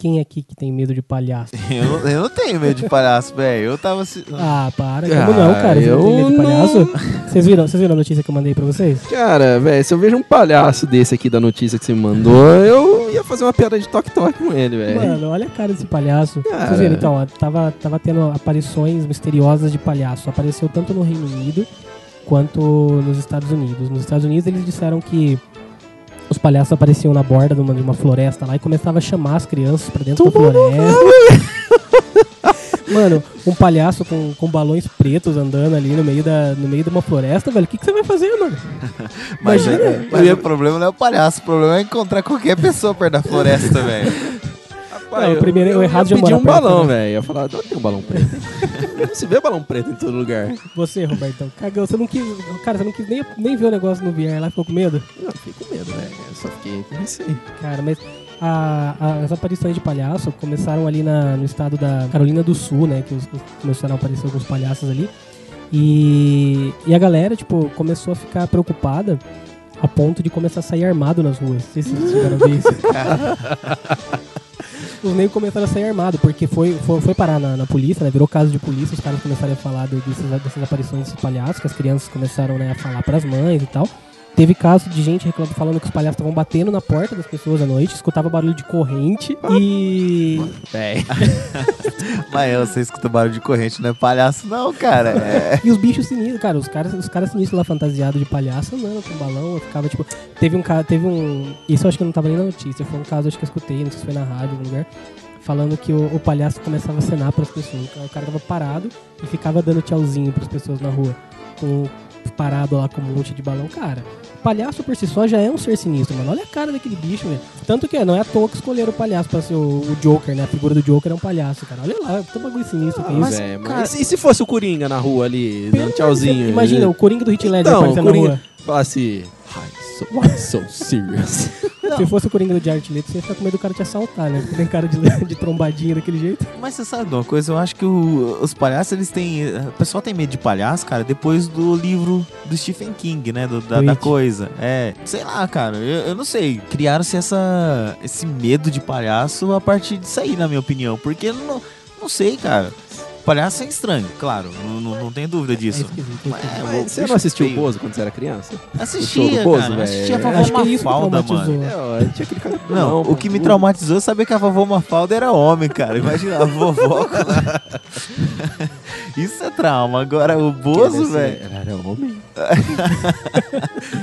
Quem aqui que tem medo de palhaço? Eu, eu não tenho medo de palhaço, velho. Eu tava. se- Ah, para. Como não, cara? Você não eu tem medo de não- palhaço? Vocês viram, vocês viram a notícia que eu mandei pra vocês? Cara, velho, se eu vejo um palhaço desse aqui da notícia que você me mandou, eu ia fazer uma piada de toque-toque com ele, velho. Mano, olha a cara desse palhaço. Cara. Vocês viram, então, ó, tava, tava tendo aparições misteriosas de palhaço. Apareceu tanto no Reino Unido quanto nos Estados Unidos. Nos Estados Unidos eles disseram que os palhaços apareciam na borda de uma, de uma floresta lá e começavam a chamar as crianças pra dentro da floresta. Mano, um palhaço com, com balões pretos andando ali no meio, da, no meio de uma floresta, velho. O que, que você vai fazer, mano? Mas, Imagina. é- mas o problema não é o palhaço, o problema é encontrar qualquer pessoa perto da floresta, velho. Rapaz, Não, primeiro, o errado eu já pedi um balão, né? velho. Eu falar, não tem um balão preto. não se vê balão preto em todo lugar. Você, Robertão, cagão. Você não quis. Cara, você não quis nem, nem ver o negócio no VR lá, ficou com medo? Eu fiquei com medo, velho. Eu só fiquei com receio. Cara, mas a- a- as aparições de palhaço começaram ali na- no estado da Carolina do Sul, né? Que os, os- começaram a aparecer alguns palhaços ali. E, e a galera, tipo, começou a ficar preocupada a ponto de começar a sair armado nas ruas. Não sei se vocês chegaram a ver isso. Os negros começaram a sair armado, porque foi, foi, foi parar na, na polícia, né? Virou caso de polícia, os caras começaram a falar de- dessas, dessas aparições de palhaços, que as crianças começaram né, a falar pras mães e tal. Teve caso de gente reclamando, falando que os palhaços estavam batendo na porta das pessoas à noite, escutava barulho de corrente e. Velho. Mas eu, você escuta barulho de corrente, não é palhaço, não, cara. É. E os bichos sinistros, cara, os caras, os caras sinistros lá fantasiados de palhaço andando com balão, eu ficava tipo. Teve um cara, teve um. Isso eu acho que não tava nem na notícia, foi um caso acho que eu escutei, não sei se foi na rádio, em algum lugar. Falando que o, o palhaço começava a acenar pras pessoas. O cara tava parado e ficava dando tchauzinho pras pessoas na rua. Com, parado lá com um monte de balão. Cara, palhaço por si só já é um ser sinistro, mano. Olha a cara daquele bicho, velho. Tanto que não é à toa que escolheram o palhaço pra ser o, o Joker, né? A figura do Joker é um palhaço, cara. Olha lá, que bagulho sinistro que é isso. Mas, Mas, mas cara- e se- se fosse o Coringa na rua ali, dando tchauzinho? Imagina, né? o Coringa do Hit Ledger Então, aparecendo o na Coringa rua. falasse, why so, why so serious? Se fosse o Coringa do Jared Leto, você ia ficar com medo do cara te assaltar, né? Porque tem cara de, de trombadinha daquele jeito. Mas você sabe de uma coisa? Eu acho que o- os palhaços, eles têm. O pessoal tem medo de palhaço, cara, depois do livro do Stephen King, né? Do- da, da coisa. É. Sei lá, cara. Eu, eu não sei. Criaram-se essa, esse medo de palhaço a partir disso aí, na minha opinião. Porque não, não sei, cara. Palhaço é estranho, claro. Não, não, não tem dúvida É disso. é Mas, é, você não assistiu o. Bozo quando você era criança? Assistia, Bozo, cara. velho. Assistia a vovó acho que é Mafalda, mano. É, ó, tinha aquele cara Não, o que me traumatizou é saber que a vovó Mafalda era homem, cara. Imagina a vovó. Isso é trauma. Agora o Bozo, velho. Era homem.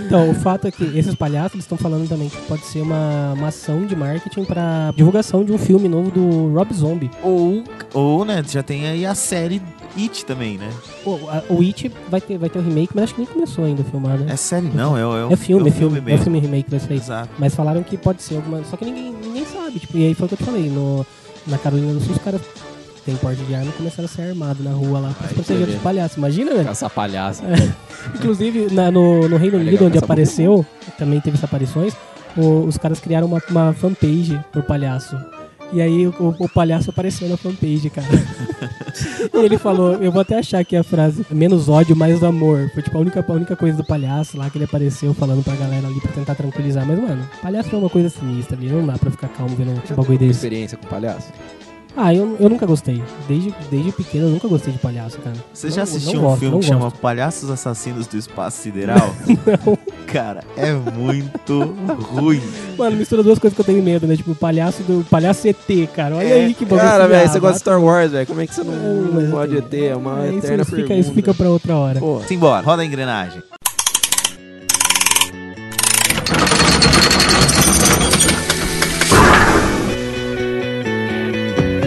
Então, o fato é que esses palhaços estão falando também que pode ser uma, uma ação de marketing pra divulgação de um filme novo do Rob Zombie. Ou, ou, né, já tem aí a série It também, né? O, a- o It vai ter, vai ter um remake, mas acho que nem começou ainda a filmar, né? É série não, é, é, um, É filme, é filme, é mesmo. filme remake vai sair. Exato. Mas falaram que pode ser alguma. Só que ninguém, ninguém sabe. Tipo, e aí foi o que eu te falei. No, na Carolina do Sul, os caras têm porte de arma e começaram a ser armados na rua lá pra se Aí proteger dos palhaços. Imagina, velho? Caça palhaça. Inclusive, na- no, no Reino É Unido, onde apareceu, também teve essas aparições, o- os caras criaram uma, uma fanpage pro palhaço. E aí o, o palhaço apareceu na fanpage, cara. e ele falou, eu vou até achar aqui a frase, menos ódio, mais amor. Foi tipo a única, a única coisa do palhaço lá que ele apareceu falando pra galera ali pra tentar tranquilizar. Mas, mano, palhaço é uma coisa sinistra ali, não dá pra ficar calmo vendo um bagulho desse. experiência com palhaço? Ah, eu, eu nunca gostei. Desde, desde pequeno eu nunca gostei de palhaço, cara. Você Não- já não assistiu um gosto, filme que chama gosto. Palhaços Assassinos do Espaço Sideral? Não. Cara, é muito ruim. Mano, mistura duas coisas que eu tenho medo, né? Tipo, o palhaço do palhaço ET, cara. Olha É, aí que bagulho. Cara, velho, você gosta de bata- Star Wars, velho. Como é que você não, não gosta de ET? É uma É, isso, eterna isso fica, pergunta. isso fica pra outra hora. Pô, Simbora, roda a engrenagem.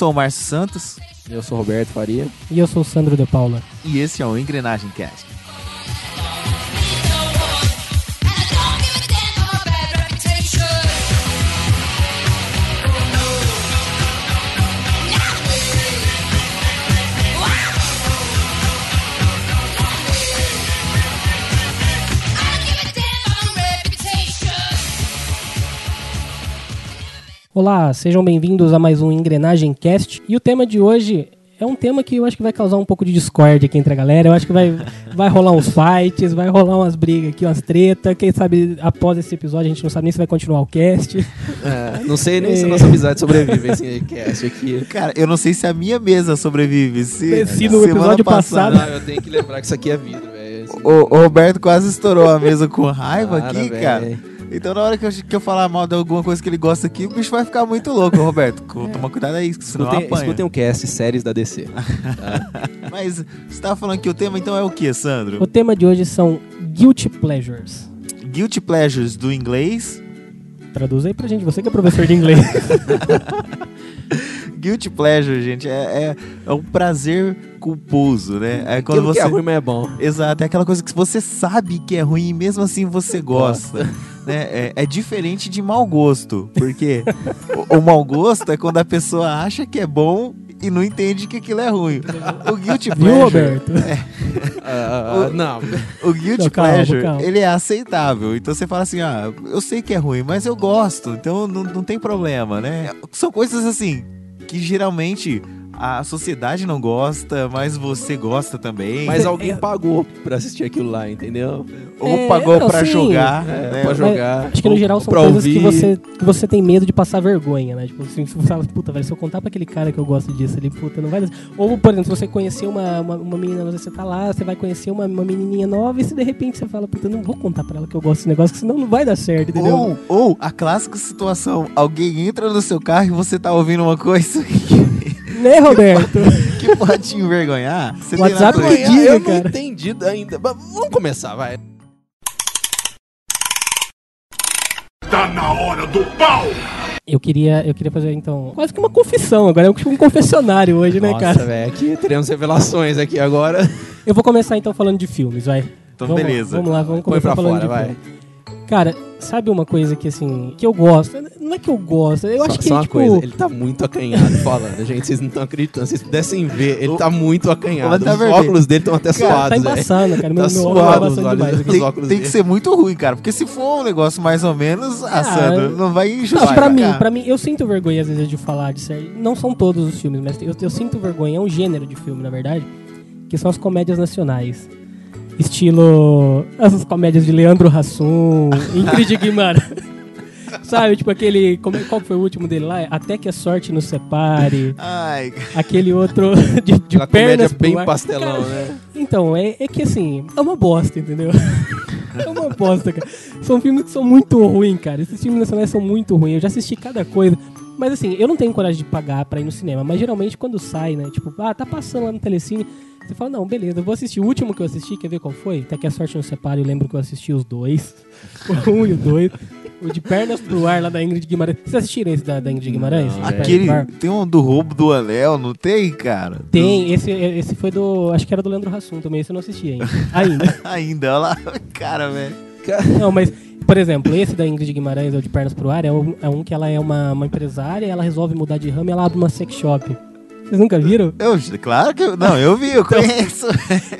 Sou o Márcio Santos Eu sou o Roberto Faria. E eu sou o Sandro de Paula. e esse é o Engrenagem Cast. Olá, sejam bem-vindos a mais um Engrenagem Cast. E o tema de hoje é um tema que eu acho que vai causar um pouco de discórdia aqui entre a galera. Eu acho que vai, vai rolar uns fights, vai rolar umas brigas aqui, umas treta. Quem sabe após esse episódio a gente não sabe nem se vai continuar o cast. É, não sei nem se a nossa amizade sobrevive esse cast aqui. Cara, eu não sei se a minha mesa sobrevive. Se, Se no episódio passado- Não, eu tenho que lembrar que isso aqui é vidro, velho. O, o Roberto quase estourou a mesa com raiva Para, aqui, velho. cara. Então na hora que eu, que eu falar mal de alguma coisa que ele gosta aqui, o bicho vai ficar muito louco, Roberto. Co- Toma cuidado aí, que senão Escutem, apanha. escutem um cast séries da DC. Mas você tava falando que o tema então é o que, Sandro? O tema de hoje são Guilty Pleasures. Guilty Pleasures do inglês. Traduz aí pra gente, você que é professor de inglês. Guilty Pleasure, gente, é, é, é um prazer culposo, né? É quando Aquilo você... que é ruim, mas é bom. Exato, é aquela coisa que você sabe que é ruim e mesmo assim você gosta. né? é, é diferente de mau gosto, porque o, o mau gosto é quando a pessoa acha que é bom e não entende que aquilo é ruim. O guilty Viu, pleasure, Roberto? Ah, O- não. o guilty Não, calma, pleasure, calma. ele é aceitável. Então você fala assim, ah, eu sei que é ruim, mas eu gosto, então não, não tem problema, né? São coisas assim que geralmente a sociedade não gosta, mas você gosta também. Mas alguém pagou pra assistir aquilo lá, entendeu? Ou É, pagou não, pra sim. jogar, É, né? pra jogar. Acho que no geral são coisas que você, que você tem medo de passar vergonha, né? Tipo assim, se você fala, puta, velho, se eu contar pra aquele cara que eu gosto disso, ele, puta, não vai dar. Ou, por exemplo, se você conhecer uma, uma, uma menina, você tá lá, você vai conhecer uma, uma menininha nova e se de repente você fala, puta, eu não vou contar pra ela que eu gosto desse negócio, senão não vai dar certo, entendeu? Ou, ou a clássica situação, alguém entra no seu carro e você tá ouvindo uma coisa que, Né, Roberto? que pode te envergonhar. Você tem WhatsApp que diga, eu não cara. entendi ainda. Mas vamos começar, vai. Tá na hora do pau! Eu queria, eu queria fazer, então, quase que uma confissão. Agora é um confessionário hoje, né, Nossa, cara? velho, aqui teremos revelações aqui agora. Eu vou começar então falando de filmes, vai. Então, vamos beleza. Vamos lá, vamos Põe começar pra falando fora, de vai. filme. Cara, sabe uma coisa que assim, que eu gosto? Não é que eu gosto, eu só, acho que só uma tipo, coisa, ele tá muito acanhado falando, gente. Vocês não estão acreditando. Se vocês pudessem ver, ele tá muito acanhado. Mas tá Os vermelho. óculos dele estão até tá suados, velho. embaçando, cara. Meu, Tá meu suado tá os demais. Os Tem, óculos tem que dele. ser muito ruim, cara. Porque se for um negócio mais ou menos, ah, Ah, Sandro, eu- não vai Não, justificar. pra mim, pra mim, eu sinto vergonha às vezes de falar de série. Não são todos os filmes, mas eu, eu sinto vergonha. É um gênero de filme, na verdade, que são as comédias nacionais. Estilo. Essas comédias de Leandro Hassum, Ingrid Guimarães. Sabe, tipo aquele. Como, qual foi o último dele lá? Até que a sorte nos separe. Ai, Aquele outro de, de Aquela pernas bem ar. pastelão, Cara, né? Então, é, é que assim, é uma bosta, entendeu? é uma bosta, cara. São filmes que são muito ruins, cara. Esses filmes nacionais são muito ruins. Eu já assisti cada coisa. Mas assim, eu não tenho coragem de pagar pra ir no cinema. Mas geralmente quando sai, né? Tipo, ah, tá passando lá no Telecine. Você fala, não, beleza, eu vou assistir. O último que eu assisti, quer ver qual foi? Até que a sorte não separe, eu lembro que eu assisti os dois. O um e o dois. O de pernas pro ar lá da Ingrid Guimarães. Vocês assistiram esse da, da Ingrid Guimarães? Não, aquele. Tem um do roubo do anel, não tem, cara? Tem, esse, esse foi do. Acho que era do Leandro Hassum também, esse eu não assisti ainda. Ainda. Ainda, olha lá. Cara, velho. Não, mas, por exemplo, esse da Ingrid Guimarães, ou de Pernas pro Ar, é um, é um que ela é uma, uma empresária, ela resolve mudar de ramo e ela abre uma sex shop. Vocês nunca viram? Eu, claro que eu. Não, eu vi, eu conheço.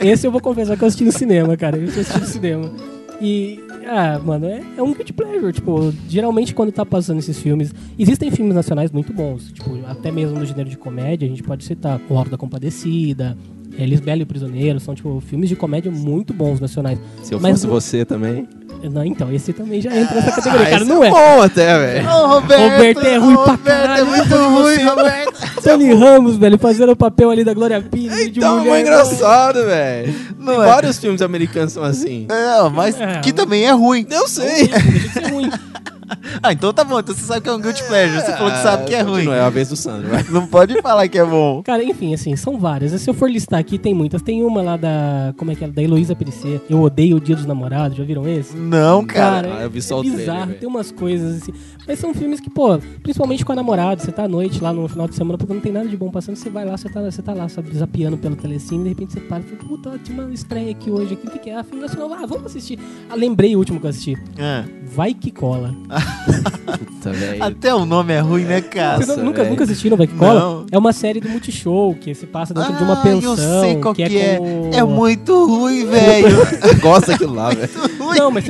Esse eu vou confessar que eu assisti no cinema, cara. Eu assisti no cinema. E, ah, mano, é, é um good pleasure. Tipo, geralmente quando tá passando esses filmes. Existem filmes nacionais muito bons. Tipo, até mesmo no gênero de comédia, a gente pode citar O Alto da Compadecida, é, Lisbela e o Prisioneiro. São, tipo, filmes de comédia muito bons nacionais. Se eu Mas fosse o- você também. Não, então, esse também já entra nessa categoria. Ah, cara, esse não é. bom até, velho. Ô, Roberto, Roberto é ruim pra Roberto caralho, é muito vou ruim. Roberto. Tony Ramos, velho, fazendo o papel ali da Glória Pires de Então, mulher. é engraçado, velho. É. vários filmes americanos são assim. Não, mas É, que mas- também é ruim. Eu sei. Deixa de ser ruim. Ah, então tá bom. Então você sabe que é um guilty pleasure. Você falou que sabe que é ruim. Continua, é a vez do Sandro, vai. Não pode falar que é bom. Cara, enfim, assim, são várias. Se eu for listar aqui, tem muitas. Tem uma lá da. Como é que é? Da Heloísa Perissé. Eu odeio o Dia dos Namorados. Já viram esse? Não, cara. Cara, Ah, eu vi só é o trailer, bizarro, velho. tem umas coisas assim. Mas são filmes que, pô, principalmente com a namorada, você tá à noite lá no final de semana, porque não tem nada de bom passando, você vai lá, você tá, você tá lá, sabe, zapeando pelo telecine, de repente você para e fala, puta, tinha uma estreia aqui hoje, aqui, o que, que é? Ah, filme nacional, ah, vamos assistir. Ah, lembrei o último que eu assisti. Ah, Vai que cola. Puta, até o nome é ruim, né, cara? Vocês nunca, nunca assistiram Vai que cola? Não. É uma série do Multishow, que se passa dentro de uma Ah, pensão. eu sei qual que, é. com o- É muito ruim, velho. Gosta daquilo lá, velho. Não, mas,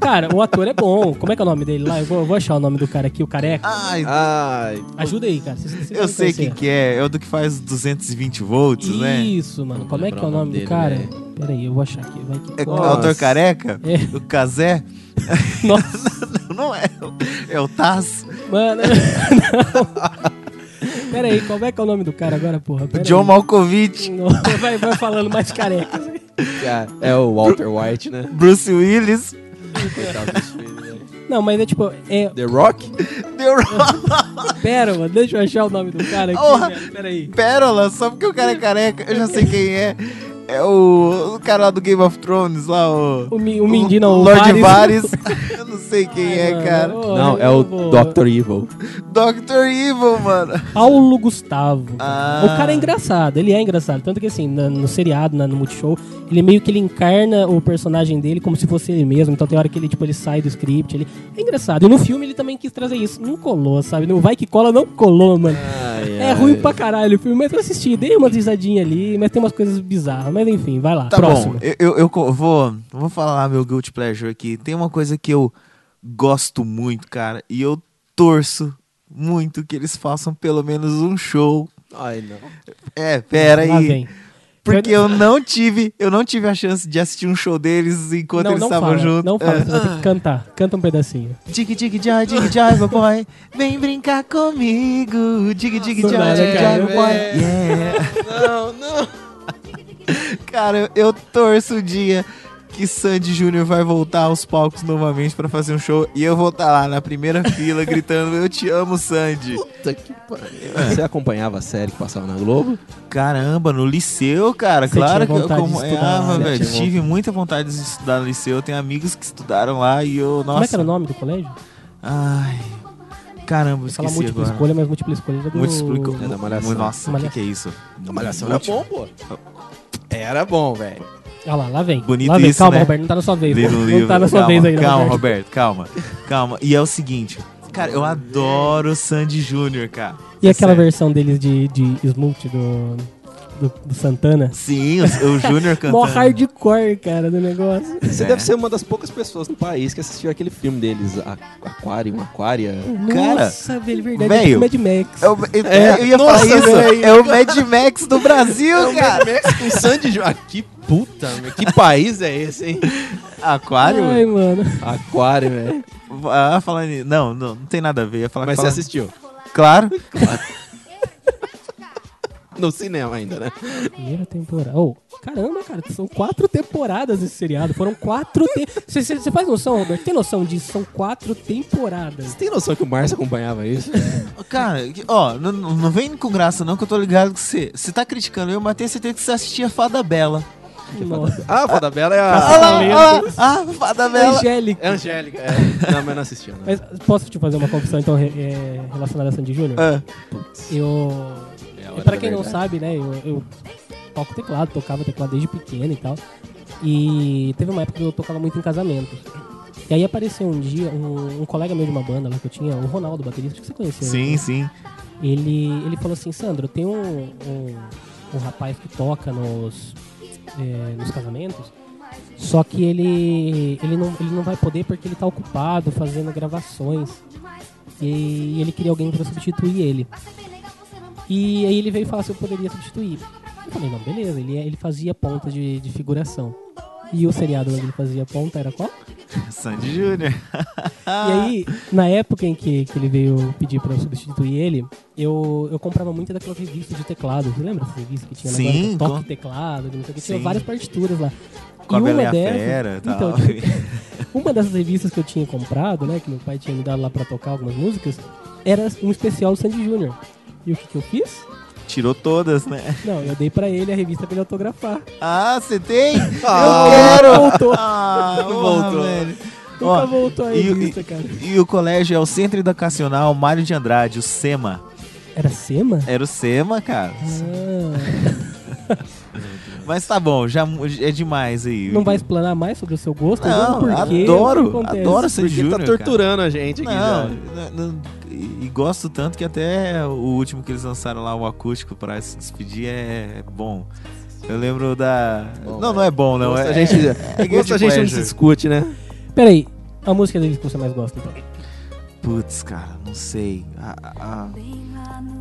cara, o ator é bom. Como é que é o nome dele lá? Eu vou, eu vou achar o nome do cara aqui, o careca. Ai, Ai, Ajuda aí, cara. Cês- cês eu sei quem que é. É o do que faz 220 volts, né? Isso, mano. Como é que é o nome nome do cara? dele, Pera aí, eu vou achar aqui. Vai que É o autor careca? É. O Kazé? Nossa, Não é. É o Taz. mano. Não. Pera aí, como é que é o nome do cara agora, porra? Pera John aí. Malkovich. Não, vai, vai falando mais careca. é o Walter White, né? Bruce Willis. Coitado dos filhos, velho. Não, mas é tipo, é The Rock? The Rock. Mano, deixa eu achar o nome do cara aqui, velho. Pera aí. Pérola, só porque o cara é careca. Eu já sei quem é. É o, o cara lá do Game of Thrones, lá, o. O, Mi- o Mindy não, o Lord Varys. Varys. Eu não sei quem Ai, é, mano, cara. Não, é o Dr. Evil. Dr. Evil, mano. Paulo Gustavo. Ah. O cara é engraçado, ele é engraçado. Tanto que assim, na- no seriado, na- no Multishow, ele meio que ele encarna o personagem dele como se fosse ele mesmo. Então tem hora que ele, tipo, ele sai do script, ele é engraçado. E no filme ele também quis trazer isso. Não colou, sabe? No Vai Que Cola não colou, mano. Ai, É ai. ruim pra caralho o filme, mas eu assisti, dei uma risadinha ali, mas tem umas coisas bizarras. Mas enfim, vai lá. Tá Próximo. bom, eu, eu, eu vou, vou falar meu guilty pleasure aqui. Tem uma coisa que eu gosto muito, cara, e eu torço muito que eles façam pelo menos um show. Ai, não. É, pera Lá aí. vem. Porque eu não tive, eu não tive a chance de assistir um show deles enquanto não, eles não estavam fala, juntos. não fala, você vai ter que cantar. Canta um pedacinho. Dig, dig, joy, dig, joy, meu boy. Vem brincar comigo. Dig, dig, joy, dig, joy, meu boy. Yeah. Não, não. Cara, eu, eu torço o dia que Sandy Júnior vai voltar aos palcos novamente pra fazer um show e eu vou estar lá na primeira fila gritando Eu te amo, Sandy. Puta que pariu. Você acompanhava a série que passava na Globo? Caramba, no liceu, cara, Você claro que eu acompanhava, né? velho. Tive muita vontade de estudar no liceu. Eu tenho amigos que estudaram lá e eu, nossa. Como é que era o nome do colégio? Ai. Caramba, fala esqueci múltipla agora. escolha, mas múltipla escolha é do... Múltipla É da Malhação. Nossa, o que, que é isso? A Malhação era bom, pô. Era bom, velho. Olha lá, lá vem. Bonito lá vem. isso, Calma, né? Roberto, não tá na sua vez. Li pô. no Não livro. tá na sua calma, vez ainda, Calma, Roberto. Calma. Calma. E é o seguinte. Cara, eu adoro o Sandy Júnior, cara. E aquela Sério. versão deles de, de Smooth do, do, do Santana? Sim, o, o Júnior cantando. Mó hardcore, cara, do negócio. Você É. deve ser uma das poucas pessoas no país que assistiu aquele filme deles, Aquarium, Aquária. Cara, Nossa, velho, verdade. velho, é tipo Mad Max. É o- eu, É, eu ia nossa, falar isso. É o Mad Max do Brasil, cara. Max com Sandy Júnior. Ah, que puta, meu. Que país é esse, hein? Aquário? Ai, mano. Aquário, velho. Ah, falando Não, não, não tem nada a ver. Eu ia falar Mas você assistiu? Claro. No cinema ainda, né? Primeira temporada. Oh, caramba, cara, são quatro temporadas esse seriado. Foram quatro temporadas. Você faz noção, Roberto? Tem noção disso? São quatro temporadas. Você tem noção que o Márcio acompanhava isso? Cara, ó, não, não vem com graça não, que eu tô ligado que você... Você tá criticando eu, mas tenho certeza que você assistia Fada Bela. Nossa. Ah, a Foda Bela é Ah, a... ah, lá, ah, Fada Bela. Angélica. É a Angélica. É. Não, mas não assistiu, não. Mas posso te fazer uma confissão, então, re- é, relacionada a Sandy Júnior? Ah, Eu. É hora pra da quem não sabe, né, eu, eu toco teclado, tocava teclado desde pequeno e tal. E teve uma época que eu tocava muito em casamentos. E aí apareceu um dia um, um colega meu de uma banda lá que eu tinha, o Ronaldo, baterista, que você conheceu. sim, né? sim. Ele, ele falou assim, Sandro, tem um, um, um rapaz que toca nos, é, nos casamentos, só que ele, ele, não, ele não vai poder porque ele tá ocupado fazendo gravações. E ele queria alguém para substituir ele. E aí ele veio falar se eu poderia substituir. Eu falei, não, beleza, ele, ele fazia ponta de, de figuração. E o seriado onde ele fazia ponta era qual? Sandy Júnior. E aí, na época em que, que ele veio pedir pra eu substituir ele, eu, eu comprava muito daquelas revistas de teclado. Você lembra dessas revistas que tinha Sim, negócio de toque com- teclado, que não sei o que, tinha Sim. várias partituras lá. Com a e uma dessas, Fera então, uma dessas revistas que eu tinha comprado, né, que meu pai tinha me dado lá pra tocar algumas músicas, era um especial do Sandy Júnior. E o que que eu fiz? Tirou todas, né? Não, eu dei pra ele a revista pra ele autografar. Ah, você tem? Ah, eu quero! voltou. Ah, Não voltou. velho. Nunca Ó, voltou a e- revista, cara. E o colégio é o Centro Educacional Mário de Andrade, o SEMA. Era Sema? Era o SEMA, cara. Ah, Mas tá bom, já é demais aí. não vai explanar mais sobre o seu gosto? Não, Por adoro, adoro Sandy Porque Júnior. tá cara. torturando a gente aqui Não, já. não, não, e, gosto tanto que até o último que eles lançaram lá, o acústico, pra se despedir, é bom. Eu lembro da. Bom, não, é. não é bom, não. Gosto é, a gente, é, é gosto a gente não se discute, né? Peraí, a música deles que você mais gosta, então? Putz, cara, não sei. A- a- a-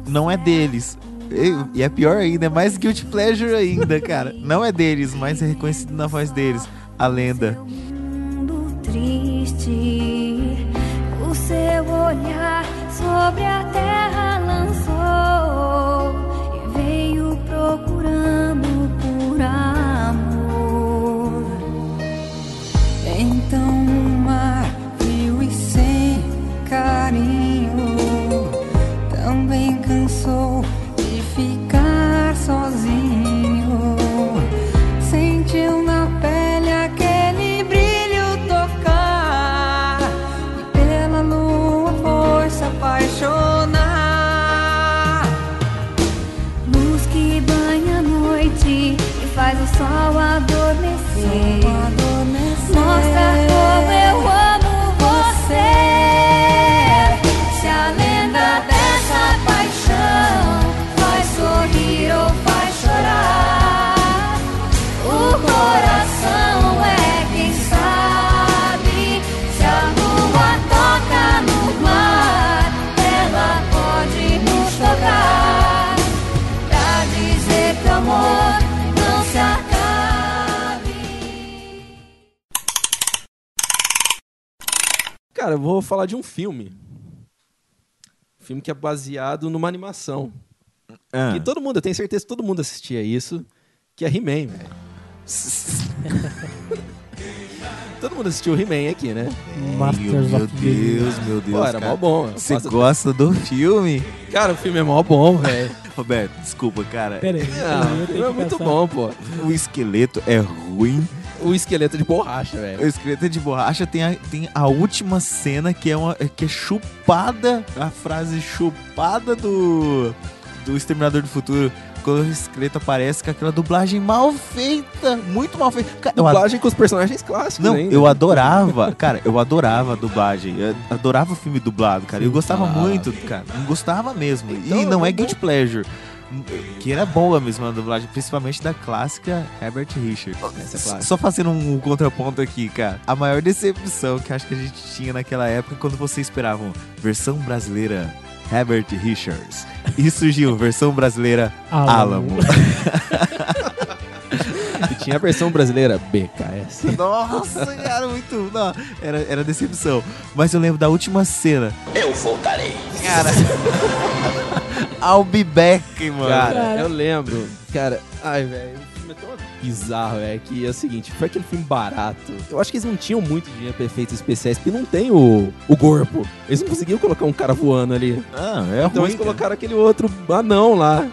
Não é deles. E, é pior ainda, é mais guilty pleasure ainda, cara. Não é deles, mas é reconhecido na voz deles. A lenda. mundo triste, o seu olhar sobre a terra lançou e veio procurando por amor. Então o mar frio e sem carinho também cansou sozinho. Eu vou falar de um filme. Um filme que é baseado numa animação. Ah. Que todo mundo, eu tenho certeza que todo mundo assistia isso. Que é He-Man, velho. todo mundo assistiu He-Man aqui, né? Masters meu of. Deus, meu Deus. Pô, era cara. mó bom. Você Nossa, gosta do filme? Cara, o filme é mó bom, velho. Roberto, desculpa, cara. Pera aí, eu o tenho filme é muito pensar. bom, pô. O esqueleto é ruim. O esqueleto de borracha, O velho. esqueleto de borracha tem a, tem a última cena que é, uma, que é chupada, a frase chupada do, do Exterminador do Futuro. Quando o esqueleto aparece com aquela dublagem mal feita, muito mal feita. Cara, eu Dublagem com os personagens clássicos Não, ainda. eu adorava, cara, eu adorava a dublagem. Eu adorava o filme dublado, cara. Eu gostava Ah. muito, cara. Não gostava mesmo. Então, e não é guilty pleasure. Que era boa mesmo a dublagem, principalmente da clássica Herbert Richards. Essa é clássica. Só fazendo um contraponto aqui, cara. A maior decepção que acho que a gente tinha naquela época quando vocês esperavam versão brasileira Herbert Richards. E surgiu versão brasileira Alamo. Alamo. Tinha a versão brasileira BKS. Nossa, cara, muito. Não, era, era decepção. Mas eu lembro da última cena. Eu voltarei. Cara. I'll be back, mano. Cara, Cara. eu lembro. Cara, ai, velho, o filme é tão bizarro, é que é o seguinte, foi aquele filme barato. Eu acho que eles não tinham muito dinheiro pra efeitos especiais, porque não tem o, o corpo. Eles não conseguiam colocar um cara voando ali. Não, é Então ruim. eles colocaram aquele outro anão lá.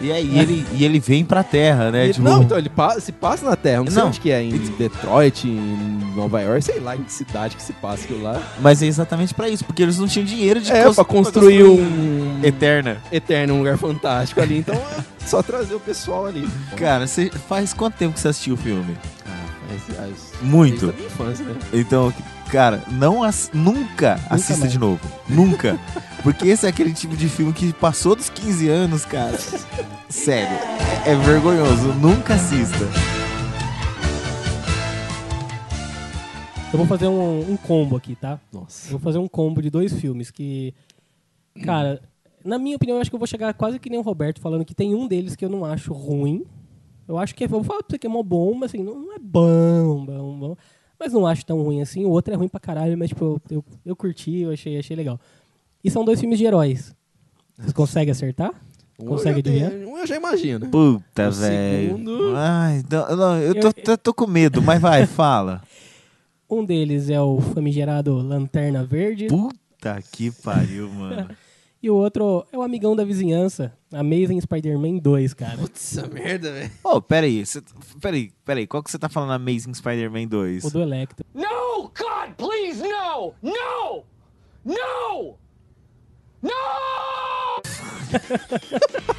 E aí ele, e ele vem pra terra, né? E- tipo, Não, então ele pa- se passa na Terra. Não sei Não, onde que é, em ele- Detroit, em Nova York, sei lá em que cidade que se passa aquilo lá. Mas é exatamente pra isso, porque eles não tinham dinheiro de É, cons- pra construir um Eterna. eterno, um lugar fantástico ali. Então é só trazer o pessoal ali. Cara, você faz quanto tempo que você assistiu o filme? Ah, mas, Muito. Desde a minha infância, né? Então, cara, não ass- nunca, assista mais. de novo. Nunca. Porque esse é aquele tipo de filme que passou dos 15 anos, cara. Sério. É, é vergonhoso. Nunca assista. Eu vou fazer um, um combo aqui, tá? Eu Nossa. vou fazer um combo de dois filmes que. Cara, na minha opinião, eu acho que eu vou chegar quase que nem o Roberto falando que tem um deles que eu não acho ruim. Eu acho que é. Eu vou falar pra você que é mó bom, mas assim, não, não é bom, bom, bom. Mas não acho tão ruim assim. O outro é ruim pra caralho, mas tipo, eu, eu, curti, eu achei, achei legal. E são dois filmes de heróis. Vocês conseguem acertar? Um Consegue eu já tenho- adivinhar? Um eu já imagino. Puta, O velho. segundo- Ai, não, não, eu, tô, Eu- tô- tô com medo, mas vai, fala. Um deles é o famigerado Lanterna Verde. Puta que pariu, mano. E o outro é o amigão da vizinhança, Amazing Spider-Man 2, cara. Putz, essa merda, velho. Ô, peraí, cê, peraí, peraí, qual que você tá falando Amazing Spider-Man 2? O do Electro. No! God, please, no! No! No! No!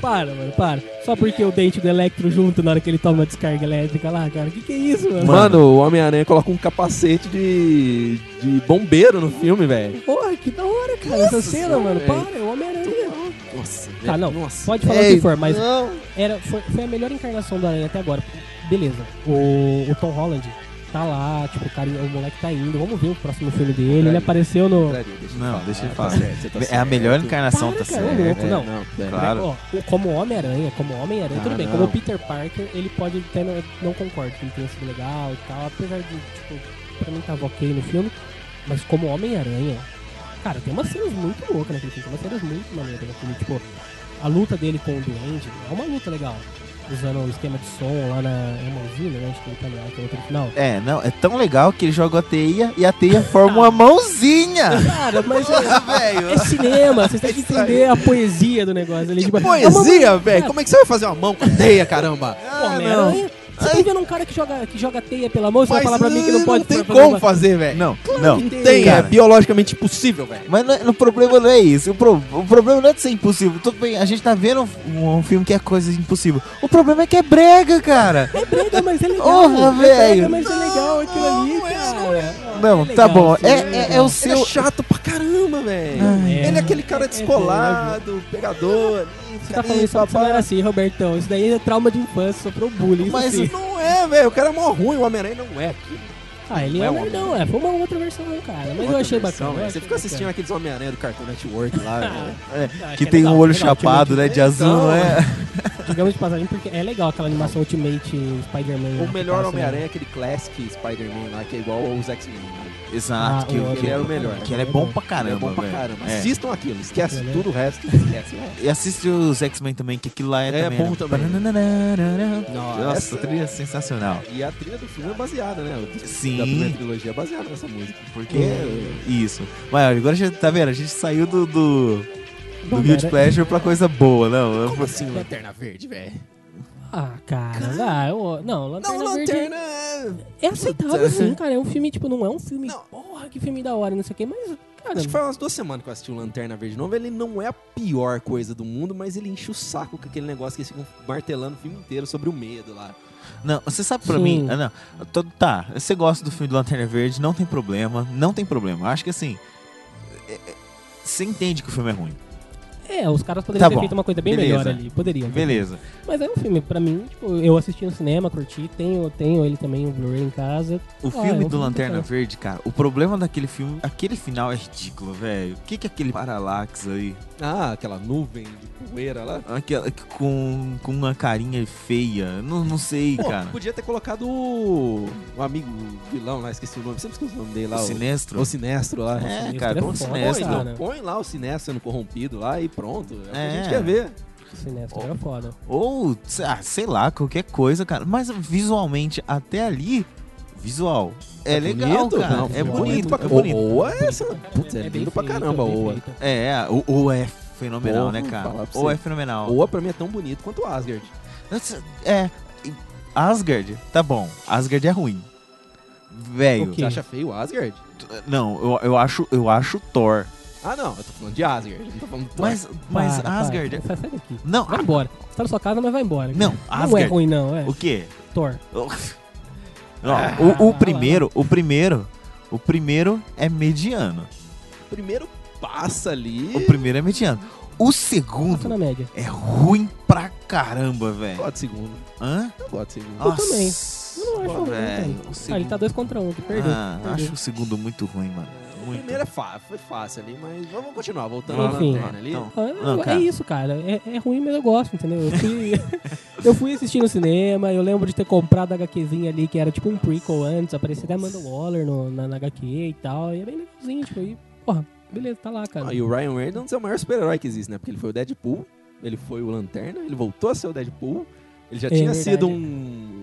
Para, mano, para. Só porque o dente do Electro junto na hora que ele toma a descarga elétrica lá, cara. Que que é isso, mano? Mano, o Homem-Aranha coloca um capacete de, de bombeiro no filme, velho. Porra, que da hora, cara. Essa cena, senhora, mano. velho. Para, é o Homem-Aranha. Nossa, velho. Tá, não. Nossa. Pode falar o Ei, que for, mas Não. era, foi, foi a melhor encarnação do Aranha até agora. Beleza. O, o Tom Holland tá lá, tipo, o, cara, o moleque tá indo. Vamos ver o próximo filme dele. Ele apareceu no. Peraí, deixa eu Não, falar. deixa ele Tá falar. certo, você tá é a melhor encarnação, Para, tá cara, ô, certo. louco. É, não. pera. Claro. Ó, como Homem-Aranha, como Homem-Aranha, Ah, tudo bem. não. Como Peter Parker, ele pode até não, não concordo que ele tenha sido legal e tal, apesar de, tipo, pra mim tava ok no filme. Mas como Homem-Aranha, cara, tem umas cenas muito loucas naquele filme, tem umas cenas muito maneiras naquele, tipo, a luta dele com o Duende é uma luta legal. Usando o esquema de som lá na Amazina, né? Acho que ele tá lá, que é o outro final. É, não, é tão legal que ele joga a teia e a teia forma uma mãozinha. Cara, mas é, velho. é cinema, vocês têm que entender a poesia do negócio ali. Tipo, é Poesia, velho. Como é que você vai fazer uma mão com teia, caramba? Pô, Homem-Aranha. Você tá vendo um cara que joga, que joga teia pela mão? Você vai falar pra mim que não pode Não tem como uma- fazer, velho. Não, não. Não tem, é cara. biologicamente impossível, velho. Mas não é- o problema não é isso. O, pro- o problema não é de ser impossível. Tudo bem, a gente tá vendo um, um filme que é coisa impossível. O problema é que é brega, cara. É brega, mas é legal. Porra, é brega, velho. mas é legal aquilo ali, cara. Não, É tá legal, bom. sim, É, é é, é o Ele seu. é chato pra caramba, velho. É. Ele é aquele cara É, descolado, pegador. Você tá falando isso só porque você não era assim, Robertão. Isso daí é trauma de infância, sofreu bullying. Isso Mas sim. Não é, velho. O cara é mó ruim. O Homem-Aranha não é aquilo. Ah, ele não é é um não, é. Foi uma outra versão, cara. Mas eu Outra achei versão, bacana. eu Você achei fica assistindo bacana. aqueles Homem-Aranha do Cartoon Network lá, velho. É, que tem um olho chapado, né? De azul, não é? Digamos de passagem, porque é legal aquela animação Ultimate Spider-Man. lá O que melhor passa, Homem-Aranha né? é aquele Classic Spider-Man lá, que é igual aos X-Men. né? Exato, Ah, que, o que era o melhor. que ele é bom pra caramba, é bom pra caramba. É. Assistam aquilo. Esquece é- tudo o resto. Esquece o resto. E assiste os X-Men também, que aquilo lá é, É também. bom né? também. Nossa, Nossa, Nossa, trilha sensacional. E a trilha do filme é baseada, né? O- Sim. Da primeira trilogia é baseada nessa música. Porque. Isso. Mas agora a gente tá vendo, a gente saiu do. do... Do cara, Pleasure pra coisa boa, não. Como assim, Lanterna Verde, velho? Ah, cara, ah, eu- não, Lanterna Não, Verde Lanterna... é aceitável Puta. sim, cara. É um filme, tipo, não é um filme, Não. porra, que filme da hora, não sei o quê, mas, cara, Acho que foi umas duas semanas que eu assisti o Lanterna Verde novo. Ele não é a pior coisa do mundo, mas ele enche o saco com aquele negócio que eles ficam martelando o filme inteiro sobre o medo lá. Não, você sabe pra Sim. mim. ah, não. Tô- Tá, você gosta do filme do Lanterna Verde, não tem problema. Não tem problema. Acho que assim. é- é- Você entende que o filme é ruim. É, os caras poderiam Tá ter bom. feito uma coisa bem Beleza. melhor ali. Poderiam. ter Beleza. Mas é um filme, pra mim, tipo, eu assisti no cinema, curti, tenho, tenho ele também, o Blu-ray em casa. O Ah, filme é um do filme Lanterna. Verde, cara, o problema daquele filme, aquele final é ridículo, velho. O que que é aquele paralax aí? Ah, aquela nuvem de poeira lá. Aquela, com, com uma carinha feia. Não, não sei, Pô, cara. podia ter colocado o, o amigo vilão lá, esqueci o nome. Sempre esqueci o nome dele lá. O o, Sinestro. o Sinestro lá. É, Sinestro cara, é o Sinestro. põe lá o Sinestro sendo corrompido lá e pronto. É, o que a É. gente quer ver. O Sinestro era foda. Ou, sei- ah, sei lá, qualquer coisa, cara. Mas visualmente, até ali, visual. É, legal, bonito? cara. Não, é bonito, pra é caramba. bonito. Oa é essa. É bem lindo pra caramba, Oa. É, o, o é fenomenal, Porra, né, cara? Ou é fenomenal. Oa pra mim é tão bonito quanto o Asgard. É, Asgard, tá bom. Asgard é ruim. Velho? Você acha feio o Asgard? não, eu, eu acho, eu acho Thor. Ah, não. Eu tô falando de Asgard. Não tô falando Thor. Mas, mas Para, para. Asgard. Sai, sai daqui. Não, Vai embora. Você tá na sua casa, mas vai embora. Não. Não é Asgard. ruim, não, é. o quê? Thor. Não, Ah, o, o primeiro, o primeiro, o primeiro é mediano. Primeiro passa ali. O primeiro é mediano. O Passa segundo na média. é ruim pra caramba, Eu velho. gosto de segundo. Hã? Eu gosto de segundo. Eu também. Nossa, Eu não acho ruim, velho. não, o Ah, ele segundo- tá dois contra um, que perdeu. Ah, perdeu. acho o segundo muito ruim, mano. O Muito. primeiro é fácil, foi fácil ali, mas vamos continuar, voltando Enfim. na lanterna ali. Então, Ah, Não, é cara. isso, cara. É, é ruim, mas eu gosto, entendeu? Eu fui, eu fui assistir no cinema, eu lembro de ter comprado a HQzinha ali, que era tipo um prequel antes, aparecia até Amanda Waller no, na, na HQ e tal, e é bem legalzinho, tipo, e, porra, beleza, tá lá, cara. Ah, e o Ryan Reynolds é o maior super-herói que existe, né? Porque ele foi o Deadpool, ele foi o Lanterna, ele voltou a ser o Deadpool, ele já É tinha verdade. sido um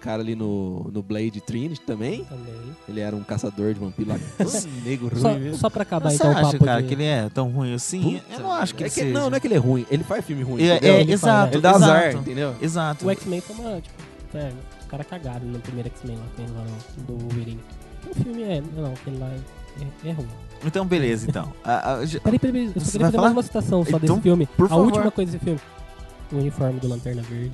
cara ali no, no Blade Trinity também. Também. Ele era um caçador de vampiro lá. Negro ruim Só, mesmo. só pra acabar Mas você então o acha, papo cara, de... que ele é tão ruim assim? Puta, eu não acho que é ele seja. Não, não é que ele é ruim, ele faz filme ruim. É, é, Ele exato. faz, Ele dá exato, azar, entendeu? Exato. O X-Men foi uma, tipo, é, os caras cagaram no primeiro X-Men lá, tem lá do Wolverine. O filme é, não, aquele lá é, é ruim. Então, beleza, então. A- a- já- Peraí, peraí, peraí, eu só queria fazer falar? mais uma citação só Então, desse filme. por a favor. última coisa desse filme. O uniforme do Lanterna Verde.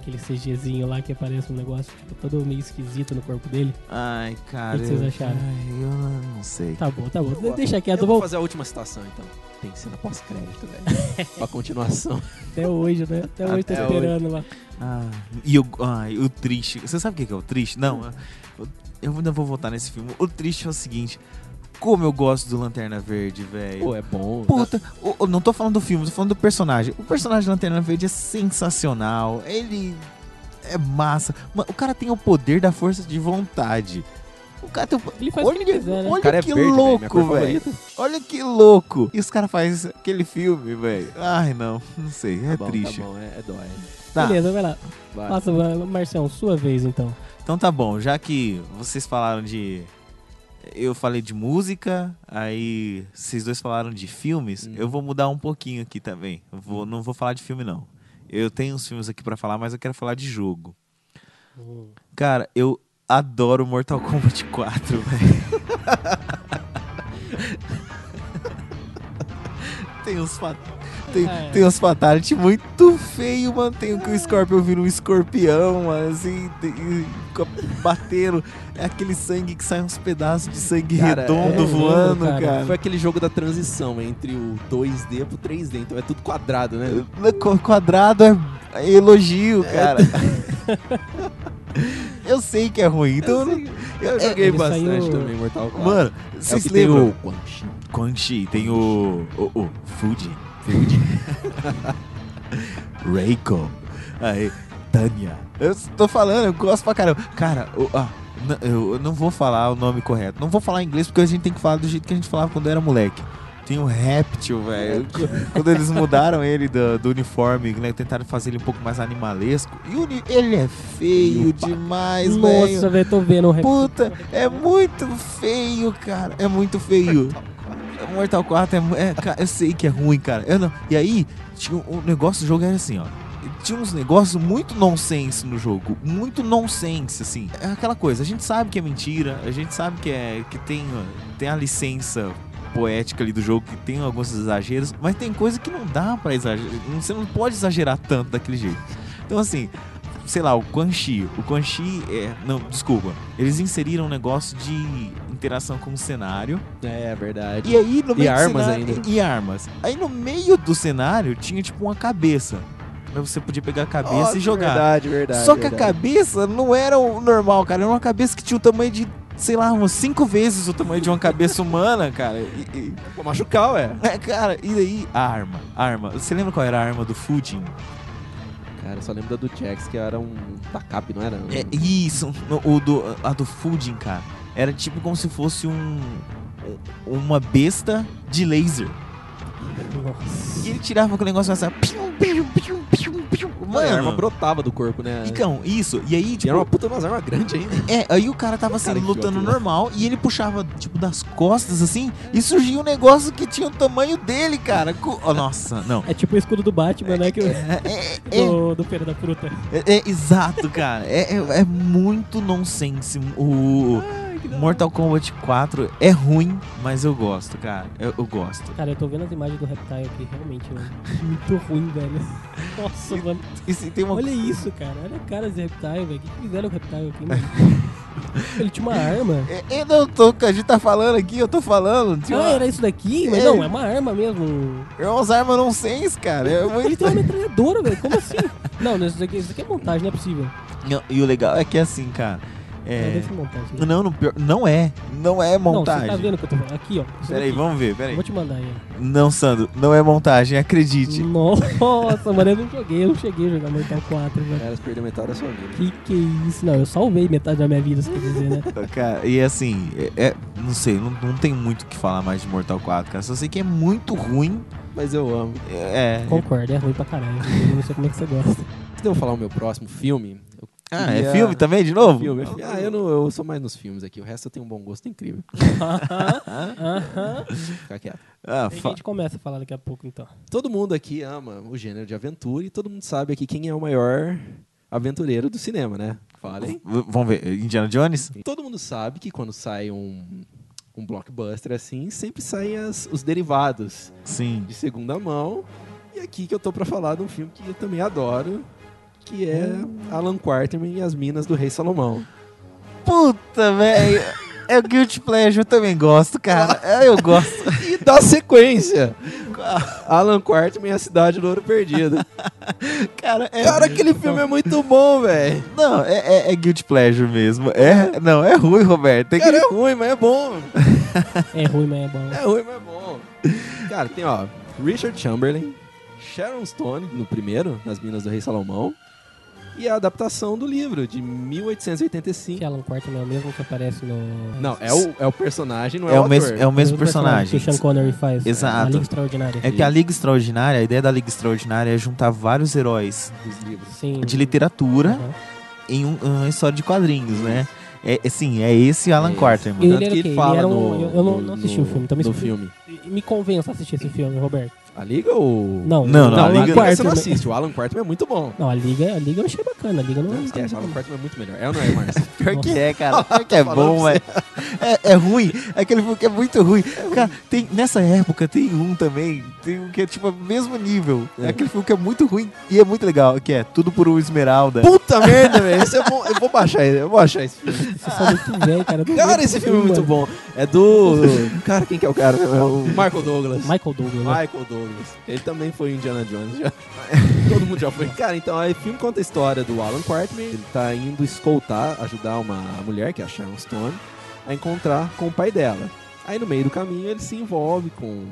Aquele CGzinho lá que aparece um negócio tipo, todo meio esquisito no corpo dele. Ai, cara. O que vocês eu- acharam? Ai, eu não sei. Tá bom, tá bom. De- Deixa Eu quieto, vou vou fazer a última citação, então. Tem cena pós-crédito, velho. pra continuação. até hoje, né? Até hoje tô esperando lá. Ah, e o, ai, o triste. Você sabe o que é o triste? Não, eu, eu ainda vou voltar nesse filme. O triste é o seguinte. Como eu gosto do Lanterna Verde, velho. Pô, é bom. Puta, o- o- não tô falando do filme, tô falando do personagem. O personagem do Lanterna Verde é sensacional. Ele é massa. O cara tem o poder da força de vontade. O cara tem o... Ele faz o que olha, ele quiser, né? olha cara é que verde, velho, minha louco, velho. Olha que louco. E os caras fazem aquele filme, velho. Ai, não. Não sei. É Tá bom, triste. Tá bom, é, é dói. Tá. Beleza, vai lá. Vai. Marcião, sua vez então. Então tá bom, já que vocês falaram de. Eu falei de música, aí vocês dois falaram de filmes, Hum. eu vou mudar um pouquinho aqui também. Vou, não vou falar de filme, não. Eu tenho uns filmes aqui pra falar, mas eu quero falar de jogo. Cara, eu adoro Mortal Kombat 4, velho. tem uns tem, É. tem uns fatality muito feio, mano. Tem o que o Scorpion vira um escorpião, assim, tem- batendo. É aquele sangue que sai uns pedaços de sangue Cara, redondo é, voando, cara. cara. Foi aquele jogo da transição entre o 2D pro 3D, então é tudo quadrado, né? Qu- Quadrado é elogio, cara. Eu sei que é ruim, então. eu não- Eu É, joguei ele bastante saiu- também Mortal Kombat. Mano, é vocês tem lembram? o Quan Chi. Quan Chi, tem o. O, o Fuji. Fuji. Reiko. Aí, Tanya. Eu tô falando, eu gosto pra caramba. Cara, o- ah, eu não vou falar o nome correto. Não vou falar inglês porque a gente tem que falar do jeito que a gente falava quando era moleque. Tem o Reptil, velho. Quando eles mudaram ele do, do uniforme, né? Tentaram fazer ele um pouco mais animalesco. E uni- ele é feio demais, velho. Nossa, velho, tô vendo o rep- Puta, é muito feio, cara. É muito feio. Mortal 4 é, é, cara, eu sei que é ruim, cara. Eu não, e aí, tinha um, um negócio do jogo era assim, ó. Tinha uns negócios muito nonsense no jogo, muito nonsense, assim. É aquela coisa, a gente sabe que é mentira, a gente sabe que é que tem, tem a licença poética ali do jogo, que tem alguns exageros, mas tem coisa que não dá pra exagerar. Você não pode exagerar tanto daquele jeito. Então, assim, sei lá, o Quan Chi. O Quan Chi é. Não, desculpa. Eles inseriram um negócio de interação com o cenário. É verdade. E aí no meio do armas cenário- ainda. E armas. Aí no meio do cenário tinha tipo uma cabeça. Aí você podia pegar a cabeça e jogar. Verdade, verdade. Só que a verdade. cabeça não era o normal, cara. Era uma cabeça que tinha o tamanho de, sei lá, umas cinco vezes o tamanho de uma cabeça humana, cara. E, e- Pra machucar, ué. é, cara, e daí a arma. A arma. Você lembra qual era a arma do Fujin? Cara, eu só lembro da do Jax, que era um tacap, não era? É, isso, no- o do, a do Fujin, cara. Era tipo como se fosse um- Uma besta de laser. Nossa. E ele tirava aquele negócio assim. pium, pium, pium, pium, pium. Mano, a arma brotava do corpo, né? Então, isso. E aí, E tipo. era uma puta umas armas grandes ainda. É, aí o cara tava assim, Cara, lutando normal e ele puxava, tipo, das costas assim, e surgia um negócio que tinha o tamanho dele, cara. Co- oh, nossa, não. É tipo o escudo do Batman, né? Que, o- É, é, é, do, do Feira da Fruta. é, é, exato, cara. É, é, é muito nonsense. O Mortal Kombat 4 é ruim, mas eu gosto, cara. Eu, eu gosto. Cara, eu tô vendo as imagens do Reptile aqui, realmente, mano. Muito ruim, velho. Nossa, mano. E se tem uma Olha isso, cara. Olha a cara desse Reptile, velho. O que fizeram com o Reptile aqui, mano? Ele tinha uma arma. É, Eu não tô, a gente tá falando aqui, eu tô falando. Tinha Ah, uma, era isso daqui? Mas É. não, é uma arma mesmo. é umas armas nonsense, cara. É Ele tem uma metralhadora, velho. Como assim? Não, não, isso aqui, isso aqui é montagem, não é possível. Não, E o legal é que assim, cara, É, É, montagem. né? não, pior- não é. Não é Não, você montagem. tá vendo o que eu tô falando? Aqui, ó. Peraí, vamos ver, peraí. Vou te mandar aí. Não, Sandro, não é montagem, acredite. Nossa, mano, eu não joguei, eu não cheguei a jogar Mortal 4, velho. Elas perderam metade da sua vida. Que que é isso? Não, eu salvei metade da minha vida, você quer dizer, né? Cara, e assim, é, é- não sei, não, não tem muito o que falar mais de Mortal 4, cara. Só sei que é muito ruim. Mas eu amo. É. Concordo, é ruim pra caralho. Eu não sei como é que você gosta. Antes de eu falar o meu próximo filme. Ah, é filme também, de novo? Filme, é filme. Ah, eu, não, eu sou mais nos filmes aqui. O resto eu tenho um bom gosto incrível. Aham. Fica quieto. Ah, A fa- gente começa a falar daqui a pouco, então. Todo mundo aqui ama o gênero de aventura e todo mundo sabe aqui quem é o maior aventureiro do cinema, né? Falem. v- Vamos ver, Indiana Jones? Todo mundo sabe que quando sai um, um blockbuster assim, sempre saem as- os derivados Sim. de segunda mão. E aqui que eu tô pra falar de um filme que eu também adoro, que é Alan Quarterman e as Minas do Rei Salomão. Puta, velho. É o Guilty Pleasure, eu também gosto, cara. É, Eu gosto. E da sequência, Alan Quarterman e a Cidade do Ouro Perdido. Cara, é. Cara, aquele filme é muito bom, velho. Não, é, é, é Guilty Pleasure mesmo. É, não, é ruim, Roberto. Tem que... Cara, é ruim, mas é bom. É ruim, mas é bom. É ruim, mas é bom. Cara, tem, ó, Richard Chamberlain, Sharon Stone no primeiro, nas Minas do Rei Salomão, e a adaptação do livro, de 1885. Que Alan Quarterman é o mesmo que aparece no... Não, é o, é o personagem, não é, É o o mesmo, é o mesmo que personagem. o Sean Connery faz. Exato. A Liga Extraordinária. É que a Liga Extraordinária, a ideia da Liga Extraordinária é juntar vários heróis dos livros. Sim. de literatura Aham. em um- uma história de quadrinhos, né? É, é, sim, é esse Alan É. Quarterman. Ele Tanto que ele Ele fala um- no, eu- eu não- no- não assisti no- o filme, então me filme. Me convença a assistir esse filme, Roberto. A Liga ou... Não, Não, não, Não, a a Liga- Liga você não Quarterman- assiste. O Alan Quarterman é muito bom. Não, a Liga, a Liga eu achei bacana. A Liga não... Não esquece, o Alan Quarterman é muito melhor. É ou não é, Márcio? Pior que é, cara. Pior que é bom, velho. É, é ruim. É aquele filme que é muito ruim. Cara, tem, nessa época tem um também, tem um que é tipo mesmo nível. É. É. aquele filme que é muito ruim e é muito legal, que é Tudo por um Esmeralda. Puta merda, velho. Esse é bom. Eu vou baixar ele. Eu vou achar esse filme. Vocês são muito velho, cara. Cara, esse filme é muito bom. É do. Cara, quem que é o cara? É o Michael Douglas. Michael Douglas. né? Michael Douglas. Ele também foi Indiana Jones já. Todo mundo já foi. Cara, então, aí o filme conta a história do Alan Quartman. Ele tá indo escoltar, ajudar uma mulher, que é a Sharon Stone, a encontrar com o pai dela. Aí no meio do caminho ele se envolve com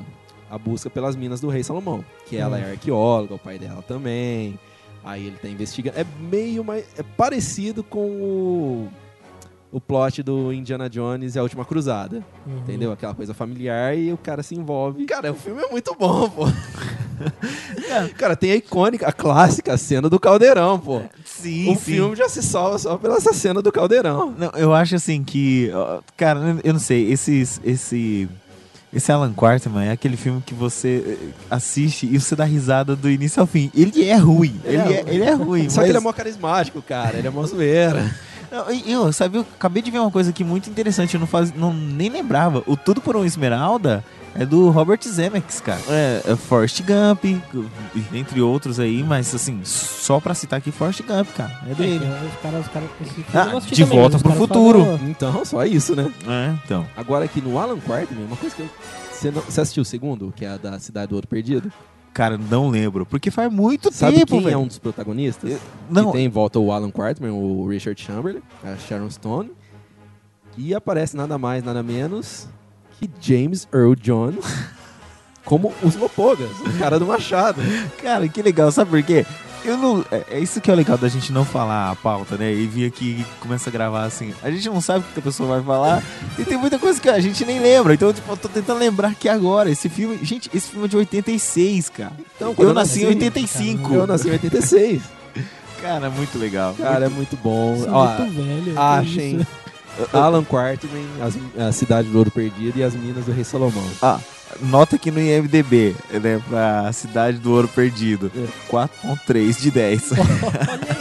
a busca pelas minas do rei Salomão. Que ela é arqueóloga, o pai dela também. Aí ele tá investigando. É meio mais. É parecido com o. O plot do Indiana Jones e a Última Cruzada. Uhum. Entendeu? Aquela coisa familiar e o cara se envolve. Cara, o filme é muito bom, pô. cara, tem a icônica, a clássica cena do caldeirão, pô. Sim, o filme já se salva só pela essa cena do caldeirão. Não, eu acho assim que. Cara, eu não sei, esses, esse. Esse Alan Quarterman é aquele filme que você eh, assiste e você dá risada do início ao fim. Ele é ruim. Ele, Ele é é, ele é ruim. Só mas- que ele é mó carismático, cara. Ele é mó zoeira. Não, e eu, sabe, eu acabei de ver uma coisa aqui muito interessante, eu não, faz, não nem lembrava. O Tudo por um Esmeralda é do Robert Zemeckis, cara. É, é Forrest Gump, entre outros aí, mas assim, só pra citar aqui Forrest Gump, cara. É É, dele. que os caras, os caras, Ah, eu De também, Volta pro Futuro. falam- Então, só isso, né? É, então. Agora aqui no Alan Quarterman, uma coisa que eu... Você, não- você assistiu o segundo, que é a da Cidade do Ouro Perdido? Cara, não lembro, porque faz muito Sabe tempo, quem velho. é um dos protagonistas? Não, Que tem em volta o Alan Quartman, o Richard Chamberlain, a Sharon Stone. E aparece nada mais, nada menos que James Earl Jones como os Lopogas, o cara do Machado. Cara, que legal, sabe por quê? Eu não. É, é isso que é o legal da gente não falar a pauta, né? E vir aqui e começa a gravar assim. A gente não sabe o que a pessoa vai falar. e tem muita coisa que a gente nem lembra. Então, tipo, eu tô tentando lembrar aqui agora. Esse filme. Gente, esse filme é de 86, cara. Então, quando eu nasci em 85. Eu nasci em 86. Cara, muito legal. Cara, é muito bom. É Ó, muito velho. que achem. Alan Quartman, as- a Cidade do Ouro Perdido e as Minas do Rei Salomão. Ah, nota aqui no IMDB, né? Pra Cidade do Ouro Perdido. É. 4.3 de 10.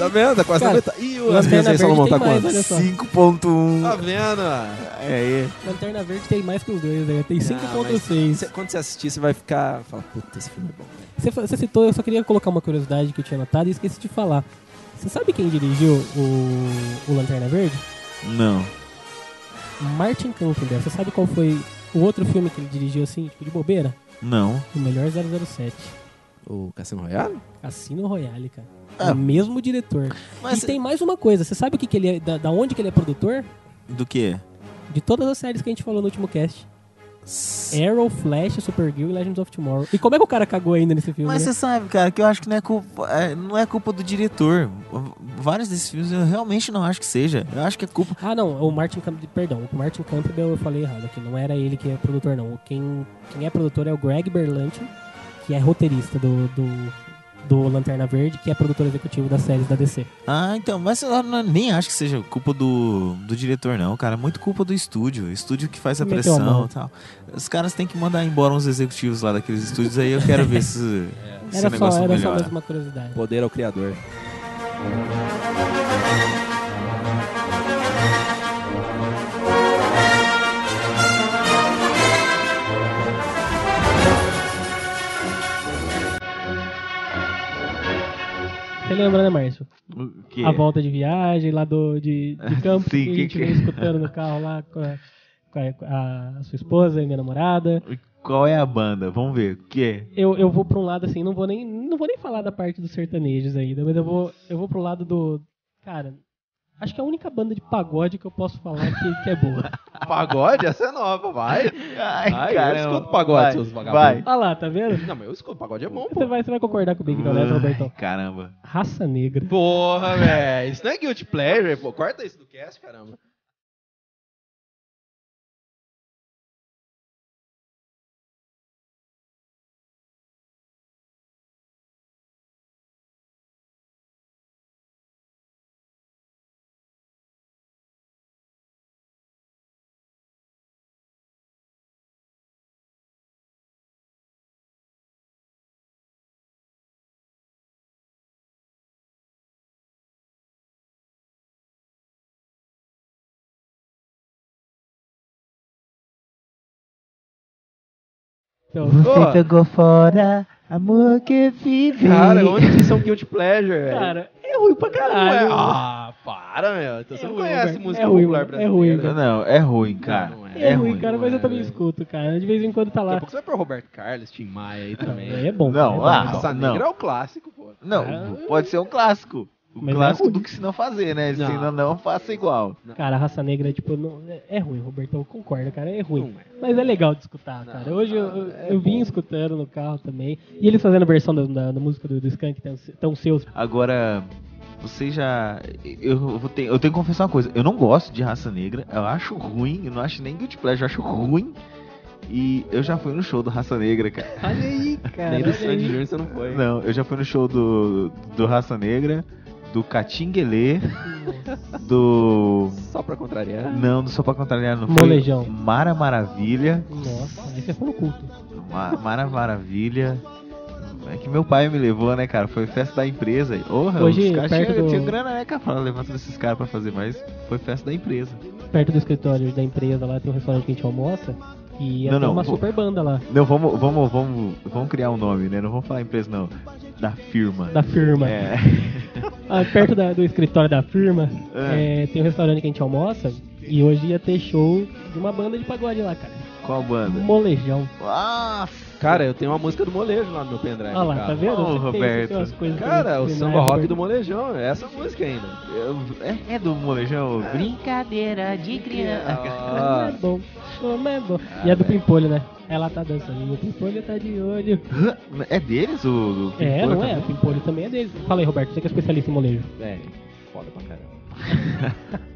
Tá vendo? Tá quase Cara, metade. E o Lanterna Verde Salomão tá quanto? olha só. 5.1. Tá vendo? É, é. Lanterna Verde tem mais que os dois, né? Tem Ah, mas 5.6. cê- Quando você assistir, você vai ficar. Fala, puta, esse filme é bom. velho." Você, citou, eu só queria colocar uma curiosidade que eu tinha notado e esqueci de falar. Você sabe quem dirigiu o, o Lanterna Verde? Não. Martin Kampfender. Você sabe qual foi o outro filme que ele dirigiu assim, tipo de bobeira? Não. O melhor 007. O Cassino Royale? Cassino Royale, cara. É o mesmo diretor. Mas e tem mais uma coisa, você sabe o que, que ele é, da, da onde que ele é produtor? do que? De todas as séries que a gente falou no último cast. Arrow, Flash, Supergirl e Legends of Tomorrow. E como é que o cara cagou ainda nesse filme? Mas né? você sabe, cara, que eu acho que não é culpa, é, não é culpa do diretor. Vários desses filmes eu realmente não acho que seja. Eu acho que é culpa. Ah, não, o Martin Campbell, perdão, o Martin Campbell eu falei errado aqui, não era ele que é produtor, não. Quem, quem é produtor é o Greg Berlanti, que é roteirista do, do, do Lanterna Verde, que é produtor executivo das séries da DC. Ah, então, mas eu não- nem acho que seja culpa do, do diretor, não, cara. É muito culpa do estúdio. O estúdio que faz a Meteu pressão e tal. Os caras têm que mandar embora uns executivos lá daqueles estúdios aí. Eu quero ver se, se Era o só, negócio era só mais uma curiosidade. Poder ao criador. Você lembra, né, Márcio? O quê? A volta de viagem lá do, de, de campo Sim, que a que gente que- veio escutando no carro lá com a, com a- a sua esposa e minha namorada. Qual é a banda? Vamos ver. O que é? Eu, eu vou pra um lado assim, não vou nem não vou nem falar da parte dos sertanejos ainda, mas eu vou eu vou pro lado do cara, acho que é a única banda de pagode que eu posso falar que, que é boa. Pagode? Essa é nova, vai. Ai, Ai, eu escuto pagode, vai, seus vagabundos. Vai. Olha lá, tá vendo? Não, mas eu escuto pagode é bom, pô. Você vai, você vai concordar comigo então, né, Robertão? Caramba. Raça Negra. Porra, velho. Isso não é guilty pleasure, pô. Corta isso do cast, caramba. Então, Pô, jogou fora, amor que vive. cara, onde que são guilty pleasure, velho? cara, é ruim pra Não é- caralho. Ah, para, meu. Então você É não ruim, conhece Roberto. música É ruim, popular é brasileira. ruim, né? Não, é ruim, cara. Não, não é. É, ruim, cara, não mas é, eu também velho. escuto, cara. De vez em quando tá Daqui a lá. pouco você vai pro Roberto Carlos, Tim Maia aí também. É bom. Não, é bom, ah, é bom. Raça não. Negra é o clássico, pô. Não, pode ser um clássico. O Mas é clássico ruim. do que se não fazer, né? Se Não. não, não faça igual. Cara, a raça negra é tipo. Não, é, é ruim, Robertão, concorda, cara. É ruim. Não é. Mas é legal de escutar, cara. Hoje eu, eu, eu vim escutando no carro também. E eles fazendo a versão da, da- da música do, do Skank, tão, tão seus. Agora, você já. Eu, vou ter- eu tenho que confessar uma coisa. Eu não gosto de raça negra. Eu acho ruim. Eu não acho nem guilty pleasure. Eu acho ruim. E eu já fui no show do Raça Negra, cara. Olha aí, cara. Nem do Sandy. Júnior você não foi. Não, eu já fui no show do, do Raça Negra, do Catinguelê, do. Só pra contrariar. Não, do Só Pra Contrariar, não Molejão. foi. Mara Maravilha. Nossa, você foi no culto. Ma- Mara Maravilha. É que meu pai me levou, né, cara? Foi festa da empresa. Orra, Hoje, os caras tinham, do- tinham grana, né, cara? Pra levar todos esses caras pra fazer, mas foi festa da empresa. Perto do escritório da empresa lá tem um restaurante que a gente almoça. E ia Não, ter não, uma vou- super banda lá. Não, vamos, vamos, vamos, vamos criar um nome, né? Não vamos falar empresa, não. Da firma. Da firma. É. Ah, perto da- do escritório da firma, é, tem um restaurante que a gente almoça. E hoje ia ter show de uma banda de pagode lá, cara. Qual banda? Molejão. Ah, Cara, eu tenho uma música do molejo lá no meu pendrive. Olha lá, cara. tá vendo? Ô, você Roberto. Cara, o samba é, rock Roberto. do molejão, é essa música ainda. eu- é, é do molejão? Brincadeira de criança. Ah, Ah, é bom. Como é bom. e a do Pimpolho, né? Ela tá dançando. E o Pimpolho tá de olho. É deles o. o É, não é? O? Pimpolho também é deles. Fala aí, Roberto, você que é especialista em molejo. é, foda pra caramba.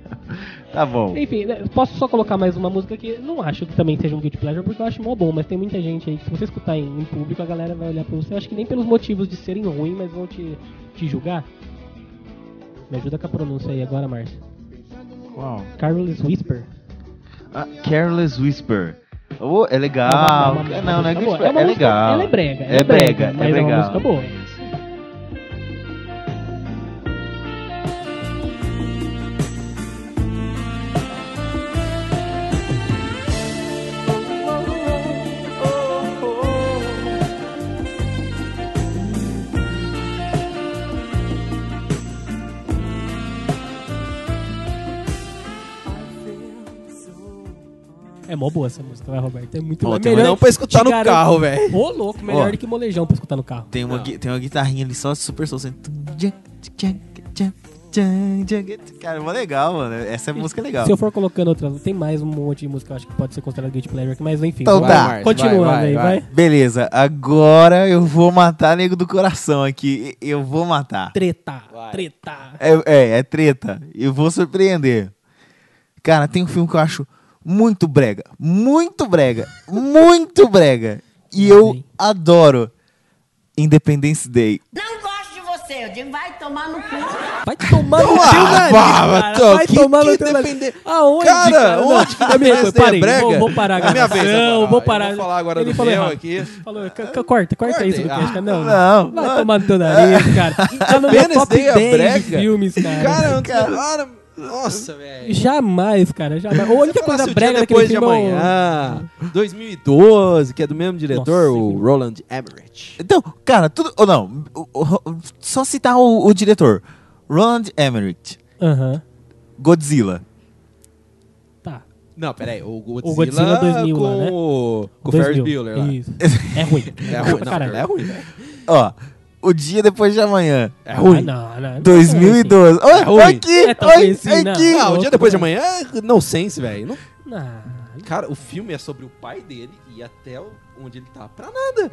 Tá bom. Enfim, né, posso só colocar mais uma música que não acho que também seja um guilty pleasure, porque eu acho mó bom, mas tem muita gente aí que se você escutar em, em público, a galera vai olhar pra você, eu acho que nem pelos motivos de serem ruins, mas vão te, te julgar. Me ajuda com a pronúncia aí agora, Márcio. Qual? Carlos Whisper. Ah, Careless Whisper. Oh, é legal. Uma- uma- uma- não, não é é, uma música- legal. Ela é brega. ela É brega, é mas é uma legal. música boa. É mó boa essa música, vai, Roberto. É muito tem uma- Melhor- Não pra escutar no garanto- carro, velho. Ô, louco, melhor Ó. do que molejão pra escutar no carro. Tem uma, gui- tem uma guitarrinha ali só super solta. Cara, mó legal, mano. Essa música é legal. Se eu for colocando outra, tem mais um monte de música que eu acho que pode ser considerado Guilty Pleasure aqui, mas enfim. Então vai, tá. Márcio, Continuando vai, vai, aí, vai. vai. Beleza, agora eu vou matar nego do coração aqui. Eu vou matar. Treta, Vai. treta. É, é, é treta. Eu vou surpreender. Cara, tem um filme que eu acho muito brega. Muito brega. muito brega. E eu adoro Independence Day. Não gosto de você, eu digo, vai tomar no cu. Vai tomar no teu Ah, nariz, cara. Vai tomar no teu nariz. depender- Aonde, Cara, cara? Não, onde que Independence Day é brega? Vou, vou parar a É minha gravação, vez agora, vou parar. Vou falar agora Ele do falou meu aqui. Falou, corta, corta isso, cara. Não, Não, Vai não. tomar no teu nariz, cara. Tá no meu Independence top Day é 10 de brega? filmes, cara. Cara, Cara. Nossa, velho. Jamais, cara, jamais. A única coisa dia brega daquele depois de filme é o- amanhã, 2012, que é do mesmo diretor, Nossa, o Roland Emmerich. Então, cara, tudo. Ou não, só citar o, o diretor: Roland Emmerich, Aham, Godzilla. tá. Não, peraí, o Godzilla, O Godzilla 2000 com, lá, né? o- com o Ferris 2000. Bueller lá. Isso. É ruim. É ruim, não, Caralho. é ruim. Ó, o dia depois de amanhã. É Ah, ruim. não, não, não. 2012. Olha, É ruim. aqui, É olha conhecido, aqui. não. Ah, o dia depois de amanhã é no sense, velho. Não- Não. Cara, o filme é sobre o pai dele e até onde ele tá. Pra nada.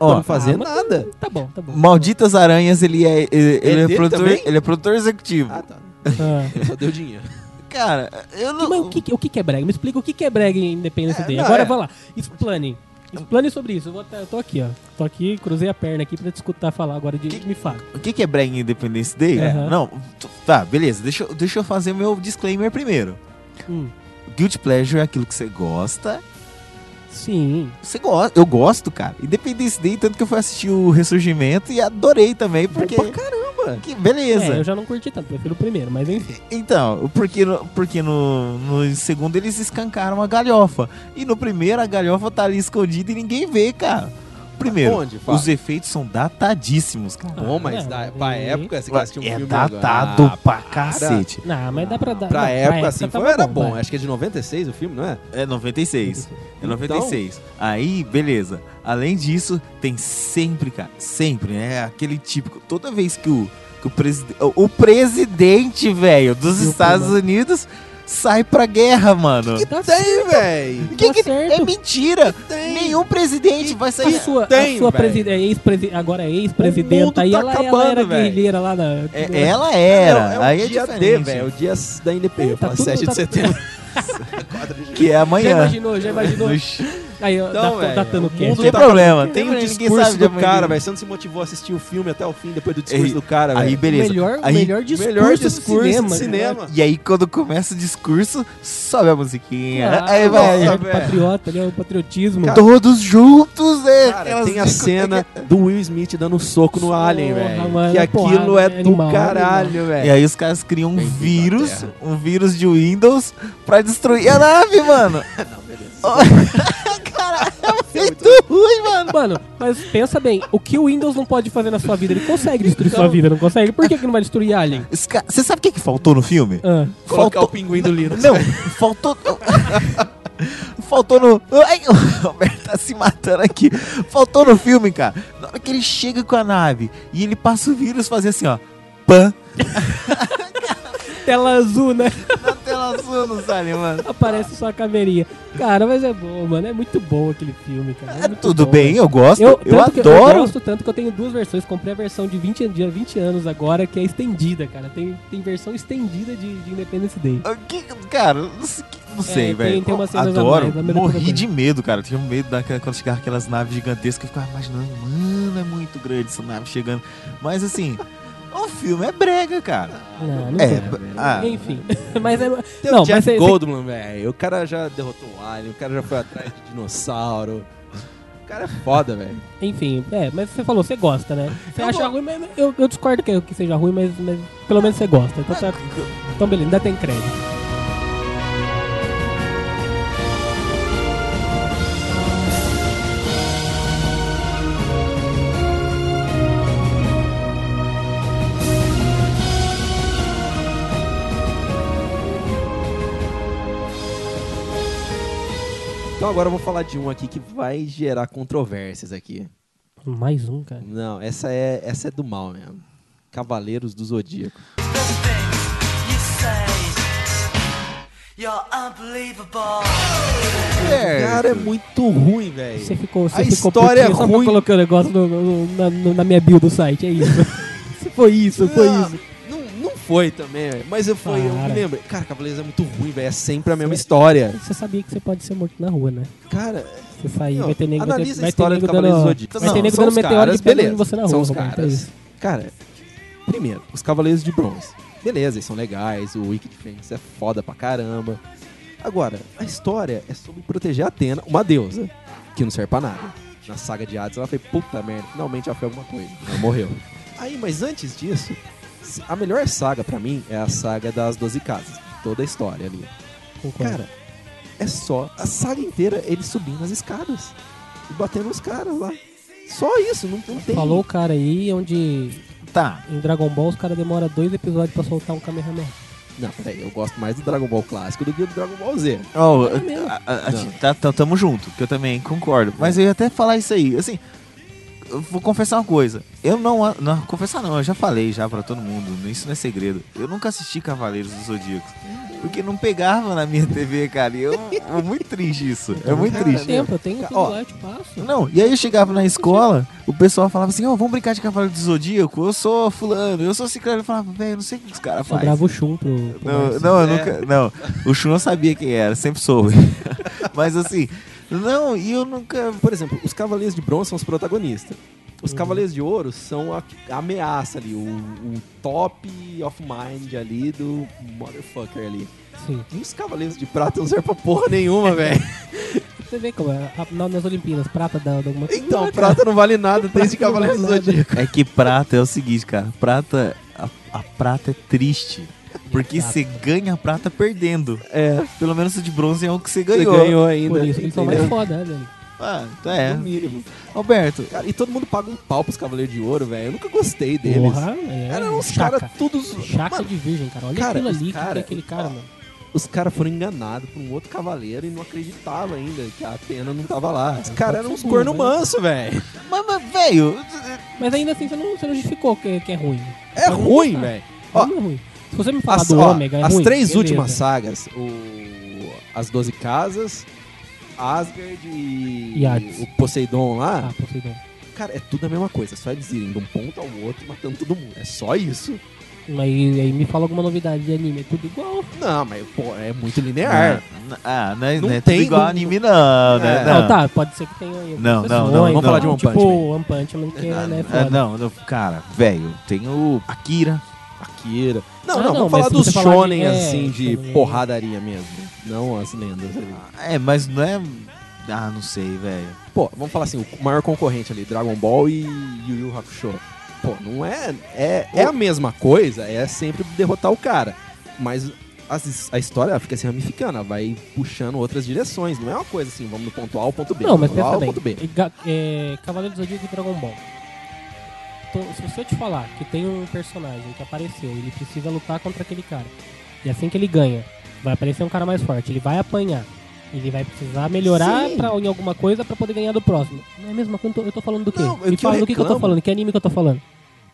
Ó, Pra não fazer ah, nada. Tá bom, tá bom. Malditas Aranhas, ele é, ele, ele é, produtor, também? ele é produtor executivo. Ah, tá. Ah. Ele só deu dinheiro. Cara, eu não. mas o que, o que é brega? Me explica o que é brega em Independence É, Day. Agora é. vai lá. Explane. Explane sobre isso. Eu, vou tá- eu tô aqui, ó. Tô aqui, cruzei a perna aqui pra te escutar falar agora de Que- me fala. O que, que é em Independence Day? Aham. Não, tá, beleza. Deixa, eu- deixa eu fazer meu disclaimer primeiro. Hum, Guilty Pleasure é aquilo que você gosta. sim. Você gosta, eu gosto, cara. Independence Day, tanto que eu fui assistir o Ressurgimento e adorei também, porque. Bom pra Que beleza. É, eu já não curti tanto, prefiro o primeiro, mas enfim. Então, porque, no, porque no, no segundo eles escancaram a galhofa. E no primeiro a galhofa tá ali escondida e ninguém vê, cara. Primeiro, Onde, os efeitos são datadíssimos, cara. Bom, mas Ah, da, não, pra e- época, você assistiu um é filme datado agora. Ah, pra cacete. Não, mas dá pra dar. Pra não, época, assim, foi, era bom. vai. Acho que é de 96 o filme, não é? É 96. É Então- 96. Aí, beleza. Além disso, tem sempre, cara, sempre, né? Aquele típico. Toda vez que o, que o, preside, o, presidente, velho, dos Estados? Unidos sai pra guerra, mano. Tá Tem, velho. Que Tá que- é mentira! Tem. Nenhum presidente vai A sair. sua, tem, a sua velho. preside- é agora é ex-presidenta tá ela, ela acabando, era velho. guerrilheira lá na. É, ela era. É, é o aí é dia. D, velho. É o dia da independência. Tá Tá tudo- 7 tá- de setembro. Que é Já amanhã. imaginou, já imaginou. Aí, ó, Então, velho, datando o o mundo Não tem tá problema. Tem, o ninguém discurso do cara, velho. Você não se motivou a assistir o filme até o fim, depois do discurso Aí- do cara, Aí, velho. beleza. Melhor, aí, melhor discurso, melhor do discurso cinema, do cara. cinema. E aí, quando começa o discurso, sobe a musiquinha. Claro, aí vai. nossa, velho. patriota, né? O patriotismo. Cara, Todos juntos, né? Cara, tem a cena do Will Smith dando um soco no Alien, velho. Que é aquilo é é do caralho, E velho. aí os caras criam um vírus, um vírus de Windows pra destruir a nave, mano. Caralho, é muito ruim, mano. Mano, mas pensa bem, o que o Windows não pode fazer na sua vida? Ele consegue destruir sua vida, não consegue? Por que, que não vai destruir Alien? Você sabe o que, que faltou no filme? Ah, Colocar Faltou- o pinguim do Linux. Não, faltou. Faltou no. Ai, o Roberto tá se matando aqui. Faltou no filme, cara. Na hora que ele chega com a nave e ele passa o vírus, fazer assim, ó. Pã. tela azul, né? Na azul, sabe, mano. Aparece só a caveirinha. Cara, mas é bom, mano. É muito bom aquele filme, cara. É É tudo bom, bem, velho. eu gosto. Eu, Eu, adoro. eu gosto tanto que eu tenho duas versões. Comprei a versão de 20, de 20 anos agora, que é estendida, cara. Tem, tem versão estendida de, de Independence Day. O que- Cara, não sei, tem- velho. Adoro. mais, Morri de medo, cara. Tinha medo daquela, quando chegava aquelas naves gigantescas. Eu ficava imaginando, mano, é muito grande essa nave chegando. Mas assim, o filme é brega, cara. Não, não É, é. ah, Enfim. mas é. Tem não, o Jeff mas cê- Goldblum, velho. O cara já derrotou um alien, o cara já foi atrás de dinossauro. O cara é foda, velho. Enfim, é, mas você falou, você gosta, né? Você Eu acha gosto. ruim, mas eu, eu discordo que, que seja ruim, mas, mas pelo menos você gosta. Então, tá, então beleza, ainda tem crédito. Então agora eu vou falar de um aqui que vai gerar controvérsias aqui. Mais um, cara. Não, essa é, essa é do mal mesmo. Cavaleiros do Zodíaco. Cara, é muito ruim, velho. Você ficou, você A ficou história é putinho só pra ruim. colocar o negócio no- no- na, no- na minha build do site, é isso. foi isso, foi Não, isso. Foi também, velho. mas eu, foi, eu me lembro. Cara, Cavaleiros é muito ruim, velho. É sempre a mesma história. Você sabia que você pode ser morto na rua, né? Cara, Você sair, vai ter nego, vai ter, analisa a vai ter história nego do Cavaleiros dando, do Zodíaco. vai ter nego dando meteoro pegando você na rua. São os é caras. Cara, primeiro, os Cavaleiros de Bronze. Beleza, eles são legais, o Wicked Fence é foda pra caramba. Agora, a história é sobre proteger a Atena, uma deusa, que não serve pra nada. Na saga de Hades, ela foi puta merda, finalmente ela foi alguma coisa. Ela morreu. Aí, mas antes disso, a melhor saga pra mim é a saga das Doze Casas. Toda a história ali. Concordo. Cara, é só a saga inteira ele subindo as escadas e batendo os caras lá. Só isso, não, não tem. Falou o cara aí onde Tá. em Dragon Ball os caras demoram dois episódios pra soltar um Kamehameha. Não, peraí, eu gosto mais do Dragon Ball clássico do que do Dragon Ball Z. Ó, É a- a- a- Não. tá, tá- tamo junto, que eu também concordo. Mas eu ia até falar isso aí. Assim, eu vou confessar uma coisa. Eu não, não. Confessar não, eu já falei já pra todo mundo. Isso não é segredo. Eu nunca assisti Cavaleiros do Zodíaco. Porque não pegava na minha TV, cara. E eu, é muito triste isso. É muito Cara, triste. Tempo, eu tenho tudo Ó, lá, eu te passo. Não, e aí eu chegava na escola, o pessoal falava assim, ó, vamos brincar de Cavaleiro do Zodíaco, eu sou fulano, eu sou ciclano. Eu falava, velho, não sei o que os caras fazem. Sobrava o chum pro, pro Não, não, eu É. nunca. Não, o Chun eu sabia quem era, sempre soube. Mas assim, não, e eu nunca. Por exemplo, os Cavaleiros de Bronze são os protagonistas. Os Uhum. Cavaleiros de Ouro são a, a ameaça ali, o, o top of mind ali do motherfucker ali. Sim. E os Cavaleiros de Prata não servem pra porra nenhuma, velho. Você vê como é, a- na- nas Olimpíadas, prata dá alguma coisa. Então, Não, cara. Prata não vale nada desde Cavaleiros do. Zodíaco. É que prata é o seguinte, cara. Prata. A, a prata é triste. Porque você ganha a prata perdendo. É, Pelo menos o de bronze é o que você você ganhou. ganhou ainda. Por isso, eles são mais foda, né, velho? Ah, então é. No mínimo. Roberto, Cara, e todo mundo paga um pau pros Cavaleiros de Ouro, velho. Eu nunca gostei deles. Porra, é, Eram uns caras todos. Chaca Mano, de virgem, cara. Olha cara, aquilo ali, que cara- que é aquele cara, mano. os caras foram enganados por um outro cavaleiro e não acreditavam ainda que a Atena não tava lá. Os caras eram uns corno né? manso, velho. mas, mas velho, Mas ainda assim, você não, você não justificou que, que é ruim. É ruim, velho. Ó, Ó, é ruim. Se você me falar As, do ó, Ômega, é as ruim, três beleza. últimas sagas, o, as Doze Casas, Asgard e, E o Poseidon lá, Ah, Poseidon. cara, é tudo a mesma coisa. É só eles irem de um ponto ao outro e matando todo mundo. É só isso. Mas aí, aí me fala alguma novidade de anime, é tudo igual. Não, mas pô, é muito linear. Não, ah, não é, Não não é tem- tudo igual não- anime, não, né? É. Não, Não, tá, pode ser que tenha aí Não, não, não, exceções, vamos falar de One tipo, Punch Man. One Punch Man, que né, é ah, foda. não, não, cara, velho, tem o Akira. Akira. Não, Ah, não, não, vamos falar dos falar de- shonen é, assim, de shonen. porradaria mesmo. Não as lendas ali. É, mas não é. Ah, não sei, velho. Pô, vamos falar assim, o maior concorrente ali, Dragon Ball e Yu Yu Hakusho. Pô, não é. É, é a mesma coisa, é sempre derrotar o cara. Mas as- a história fica se ramificando, ela vai puxando outras direções. Não é uma coisa assim, vamos do ponto A ao ponto B. Não, mas ponto A pensa ao bem. ponto B. Ga- É, Cavaleiro do Zodíaco e Dragon Ball. Então, se você eu te falar que tem um personagem que apareceu, ele precisa lutar contra aquele cara. E assim que ele ganha, vai aparecer um cara mais forte, ele vai apanhar. Ele vai precisar melhorar Sim. pra, em alguma coisa pra poder ganhar do próximo. Não é mesmo? Eu tô, eu tô falando do quê? Não, o Me que fala do que, que eu tô falando, que anime que eu tô falando.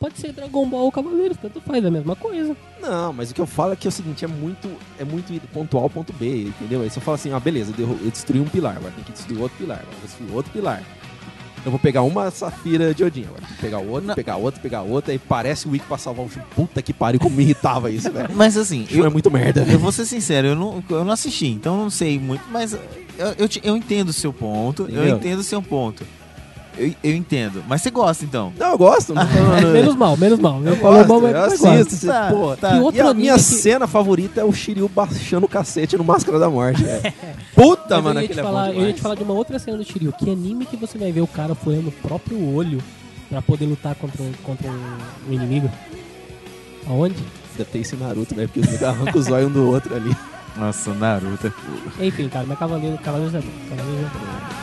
Pode ser Dragon Ball ou Cavaleiros, tanto faz, é a mesma coisa. Não, mas o que eu falo é que é o seguinte, é muito, é muito ponto A ao ponto B, entendeu? Aí você fala assim, ah, beleza, eu, derru- eu destruí um pilar, agora tem que destruir outro pilar, agora destruir outro pilar. Eu vou pegar uma safira de Odin, agora pegar outro, Não. pegar outro, pegar outro, aí parece o Wick pra salvar o Shun. Puta que pariu, como me irritava isso, velho. Mas assim, é eu, muito merda. eu vou ser sincero, eu não, eu não assisti, então eu não sei muito, mas eu, eu, te- eu entendo o seu ponto, eu Entendeu? entendo o seu ponto. Eu, eu entendo. Mas você gosta, então. Não, eu gosto. Não menos mal, menos mal. eu falou gosto, mal, mas eu mas assisto. gosto. você- Tá, pô, tá. Que E a minha que- cena favorita é o Shiryu baixando o cacete no Máscara da Morte. Puta, Mas mano, eu, ia é falar, bom eu ia te falar de uma outra cena do Shiryu. Que anime que você vai ver o cara furando o próprio olho pra poder lutar contra, um- contra um, inimigo? Aonde? Deve ter esse Naruto, velho, porque os arrancam os olhos um do outro ali. Nossa, Naruto. Enfim, cara, mas Cavaleiro, Cavaleiro é bom. Cavaleiro é bom.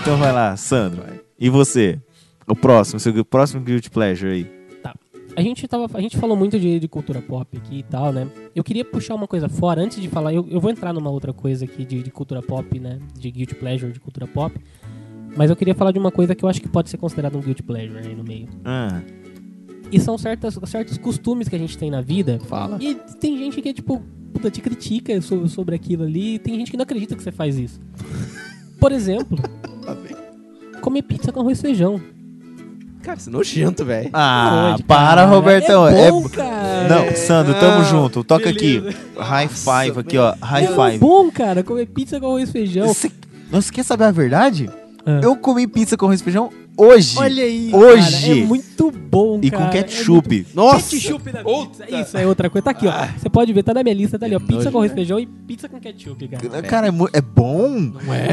Então vai lá, Sandro. Vai. E você? O próximo, seu próximo Guilty Pleasure aí. A gente, tava, a gente falou muito de, de cultura pop aqui e tal, né? Eu queria puxar uma coisa fora, antes de falar, eu, eu vou entrar numa outra coisa aqui de, de cultura pop, né? De guilty pleasure de cultura pop. Mas eu queria falar de uma coisa que eu acho que pode ser considerada um guilty pleasure aí no meio. Ah, E são certas, certos costumes que a gente tem na vida. Fala. E tem gente que é tipo, puta, te critica sobre, sobre aquilo ali. E tem gente que não acredita que você faz isso. Por exemplo, Tá bem. comer pizza com arroz e feijão. Cara, isso é nojento, velho. Ah, Pode, para, cara. Robertão. É bom, cara. Não, Sandro, tamo Ah, junto. Toca beleza. aqui. High five aqui, ó. High É five. bom, cara, comer pizza com arroz e feijão. Você, você quer saber a verdade? Ah. Eu comi pizza com arroz e feijão hoje. Olha aí, Hoje. cara, é muito bom, E cara. com é ketchup. muito- Nossa! Ketchup na Outra. pizza. Isso é outra coisa. Tá aqui, ó. Você pode ver, tá na minha lista, tá ali, ó. Que Pizza com arroz e né? feijão e pizza com ketchup, cara. Cara, é, é bom? Não é?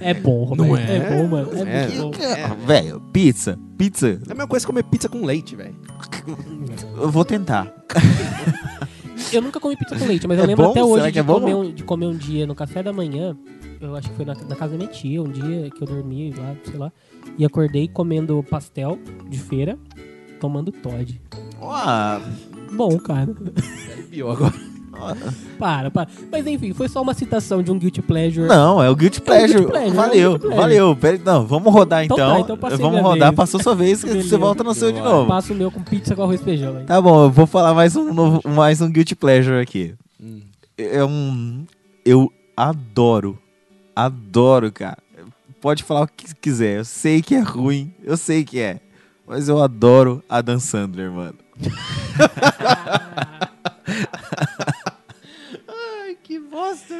É bom, Roberto. Não é? é? bom, mano. É, É. muito bom. Ah, Velho, pizza. Pizza. É a mesma coisa que comer pizza com leite, velho. Eu vou tentar. Eu nunca comi pizza com leite, mas eu É lembro bom? até hoje de, é comer um, de comer um dia no café da manhã. Eu acho que foi na, na casa da minha tia, um dia que eu dormi lá, sei lá. E acordei comendo pastel de feira, tomando Todd. Ah, Bom, cara. Pior agora. Para, para. Mas enfim, foi só uma citação de um Guilty Pleasure. não, é o Guilty Pleasure. Guilty Pleasure, é o valeu, Guilty Pleasure. valeu. Pera, não, vamos rodar Então então. tá, então passei vamos rodar, vez. passou sua vez, que Beleza. você volta no seu de novo. Passo o meu com pizza com arroz e feijão, hein? Tá bom, eu vou falar mais um novo, mais um Guilty Pleasure aqui. Hum. É um. Eu adoro. Adoro, cara. Pode falar o que quiser. Eu sei que é ruim. Eu sei que é. Mas eu adoro a Dan Sandler, mano. Que bosta,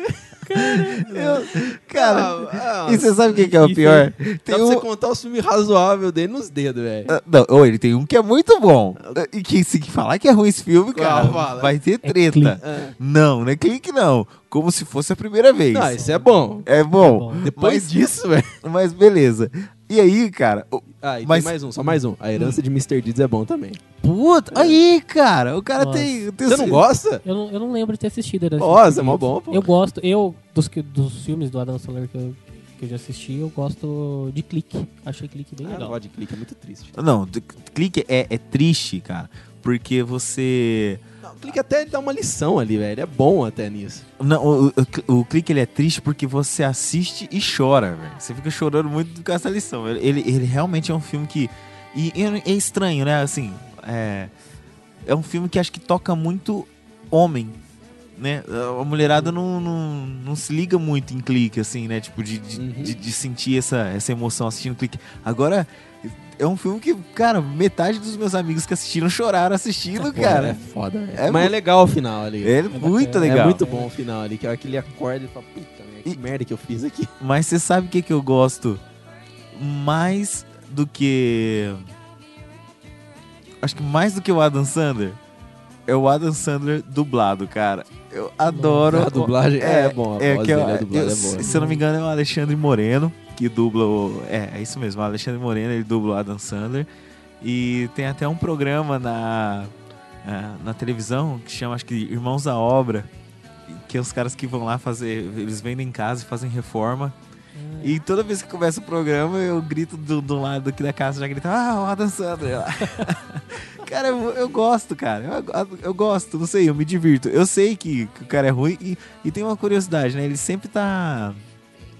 Eu, cara, Ah, e você sabe o que, que é o pior? Dá Tem pra você um, contar os filmes razoáveis dele nos dedos, velho. Ah, Não, ou ele tem um que é muito bom. E que se falar que é ruim esse filme, cara, Ah, fala. vai ter É treta. Ah. não, não é clique não. Como se fosse a primeira vez. Não, isso é bom. É bom. bom. Depois Mas- disso, velho. Mas beleza. E aí, cara, o- Ah, e Mas- tem mais um, só mais um. A herança de Mr. Deeds é bom também. puta, aí, cara, o cara Nossa. tem, tem Você não gosta? Eu não, eu não lembro de ter assistido. Era Nossa, é mó bom, pô. Eu gosto, eu, dos, que- dos filmes do Adam Sandler que eu, que eu já assisti, eu gosto de Clique. Achei Clique bem Ah, legal. não, de clique é muito triste. Não, clique é, é triste, cara, porque você o clique até dá uma lição ali, velho. É bom até nisso. não, o, o- o clique ele é triste porque você assiste e chora, velho. Você fica chorando muito com essa lição. Ele, ele, ele realmente é um filme que e, e é estranho, né? Assim, é é um filme que acho que toca muito homem, né? A mulherada não, não, não se liga muito em clique, assim, né? Tipo, de, de, Uhum. de, de sentir essa, essa emoção assistindo clique. Agora, é um filme que, cara, metade dos meus amigos que assistiram choraram assistindo, Pô, cara. É foda, velho. É Mas é mu- legal o final ali. É, muito legal. É muito bom o final ali. Que é hora que ele acorda e fala, puta, merda, que E- merda que eu fiz aqui. Mas você sabe o que, que eu gosto mais do que. Acho que mais do que o Adam Sandler é o Adam Sandler dublado, cara. Eu adoro. A dublagem é, bom, a É, que eu- dele, a dublagem eu- é boa. Se eu não me engano, é o Alexandre Moreno que dubla o. É, é isso mesmo, o Alexandre Moreno ele dubla o Adam Sandler. E tem até um programa na, ah, na televisão que chama, acho que Irmãos à Obra. Que é os caras que vão lá fazer. Eles vendem casa e fazem reforma. E toda vez que começa o programa, eu grito do, do lado aqui da casa, já grito, ah, o Adam Sandler lá. cara, eu, eu gosto, cara. Eu, eu gosto, não sei, eu me divirto. Eu sei que, que o cara é ruim e, e tem uma curiosidade, né? Ele sempre tá.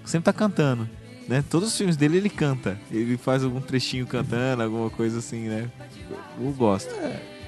Sempre tá cantando. Né? Todos os filmes dele ele canta. Ele faz algum trechinho cantando, alguma coisa assim, né? Eu, eu gosto.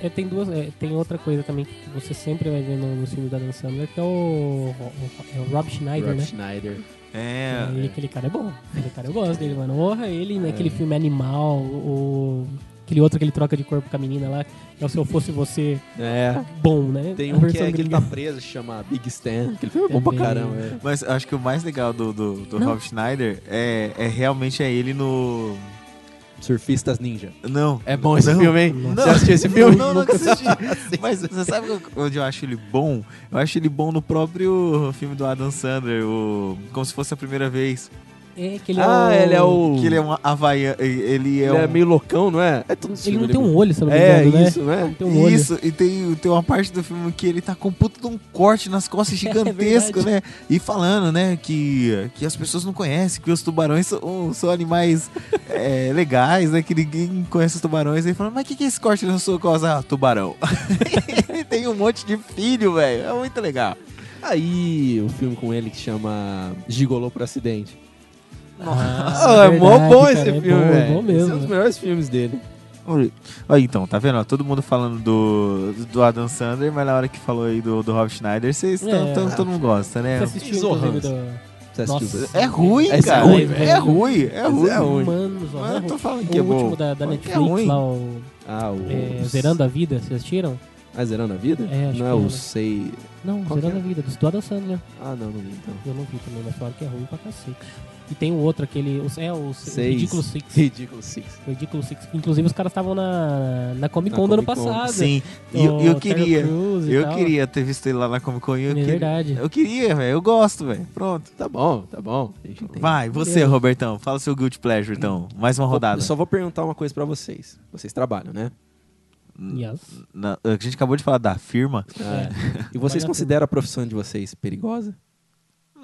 É, tem duas, é, tem outra coisa também que você sempre vai ver no, no filme da Dan Sandler, que é o, o, é o Rob Schneider, Rob né? Schneider. É. E aquele cara é bom. Aquele cara eu gosto dele, mano. Honra ele naquele filme Animal, o. Aquele outro que ele troca de corpo com a menina lá, que é o Se Eu Fosse Você É. bom, né? Tem A um que, é, que ele tá preso, chama Big Stan. Aquele filme é bom pra caramba, é. Mas acho que o mais legal do, do, do. Rob Schneider é, é realmente é ele no. Surfistas Ninja. Não. É bom esse Não. filme, hein? Não. Você assistiu esse filme? Não, nunca assisti. Mas você sabe onde eu acho ele bom? Eu acho ele bom no próprio filme do Adam Sandler, o Como se fosse a primeira vez. É, que ele ah, é o... ele é o. Que ele é um havaiano. Ele é, ele é um... meio loucão, não é? É todo Ele não tem um olho, se eu não me É, né? isso, né? Tem um olho. Isso, e tem, tem uma parte do filme que ele tá com um puto de um corte nas costas gigantesco, É né? E falando, né, que, que as pessoas não conhecem, que os tubarões são, são animais é, legais, né? Que ninguém conhece os tubarões. Aí falando, mas o que, que é esse corte na sua costa? Ah, tubarão. ele tem um monte de filho, velho. É muito legal. Aí, o filme com ele que chama Gigolô por Acidente. Ah, é mó verdade, bom cara, esse é filme, bom, velho. É bom mesmo. Esse é um dos melhores filmes dele. Olha então, tá vendo? ó, todo mundo falando do, do Adam Sandler, mas na hora que falou aí do, do Rob Schneider, vocês É. tão- todo mundo gosta, né? Você assistiu, Zorrans. inclusive, do... Você assistiu? Nossa. É ruim, é cara. ruim, É velho. ruim, é ruim. é ruim. Mano, Zorrans Mas eu é tô ruim. falando que o é bom. último da, da que é Netflix, ruim. lá, o Ah, o... é, Zerando a Vida, vocês assistiram? Ah, Zerando a Vida? É, acho não é que o é. Sei... Não, Qual Zerando a Vida, do Adam Sandler. Ah, não, não vi então. Eu não vi também, mas falaram que é ruim pra cacete. E tem o outro, aquele... os- É, o Seis. Ridículo Six. Ridículo Six. Ridículo Six. Inclusive, os caras estavam na, na Comic Na Con do ano passado. Sim, e eu, eu Terry queria. E Eu tal. queria ter visto ele lá na Comic Con. e Eu, É queria, verdade. eu queria, velho. Eu gosto, velho. Pronto. Tá bom, tá bom. A gente entende. Vai, você, Beleza. Robertão. Fala seu Guilty Pleasure, então. Mais uma rodada. Eu só vou perguntar uma coisa pra vocês. Vocês trabalham, né? Yes. Na- a gente acabou de falar da firma. É. E vocês consideram a profissão de vocês perigosa?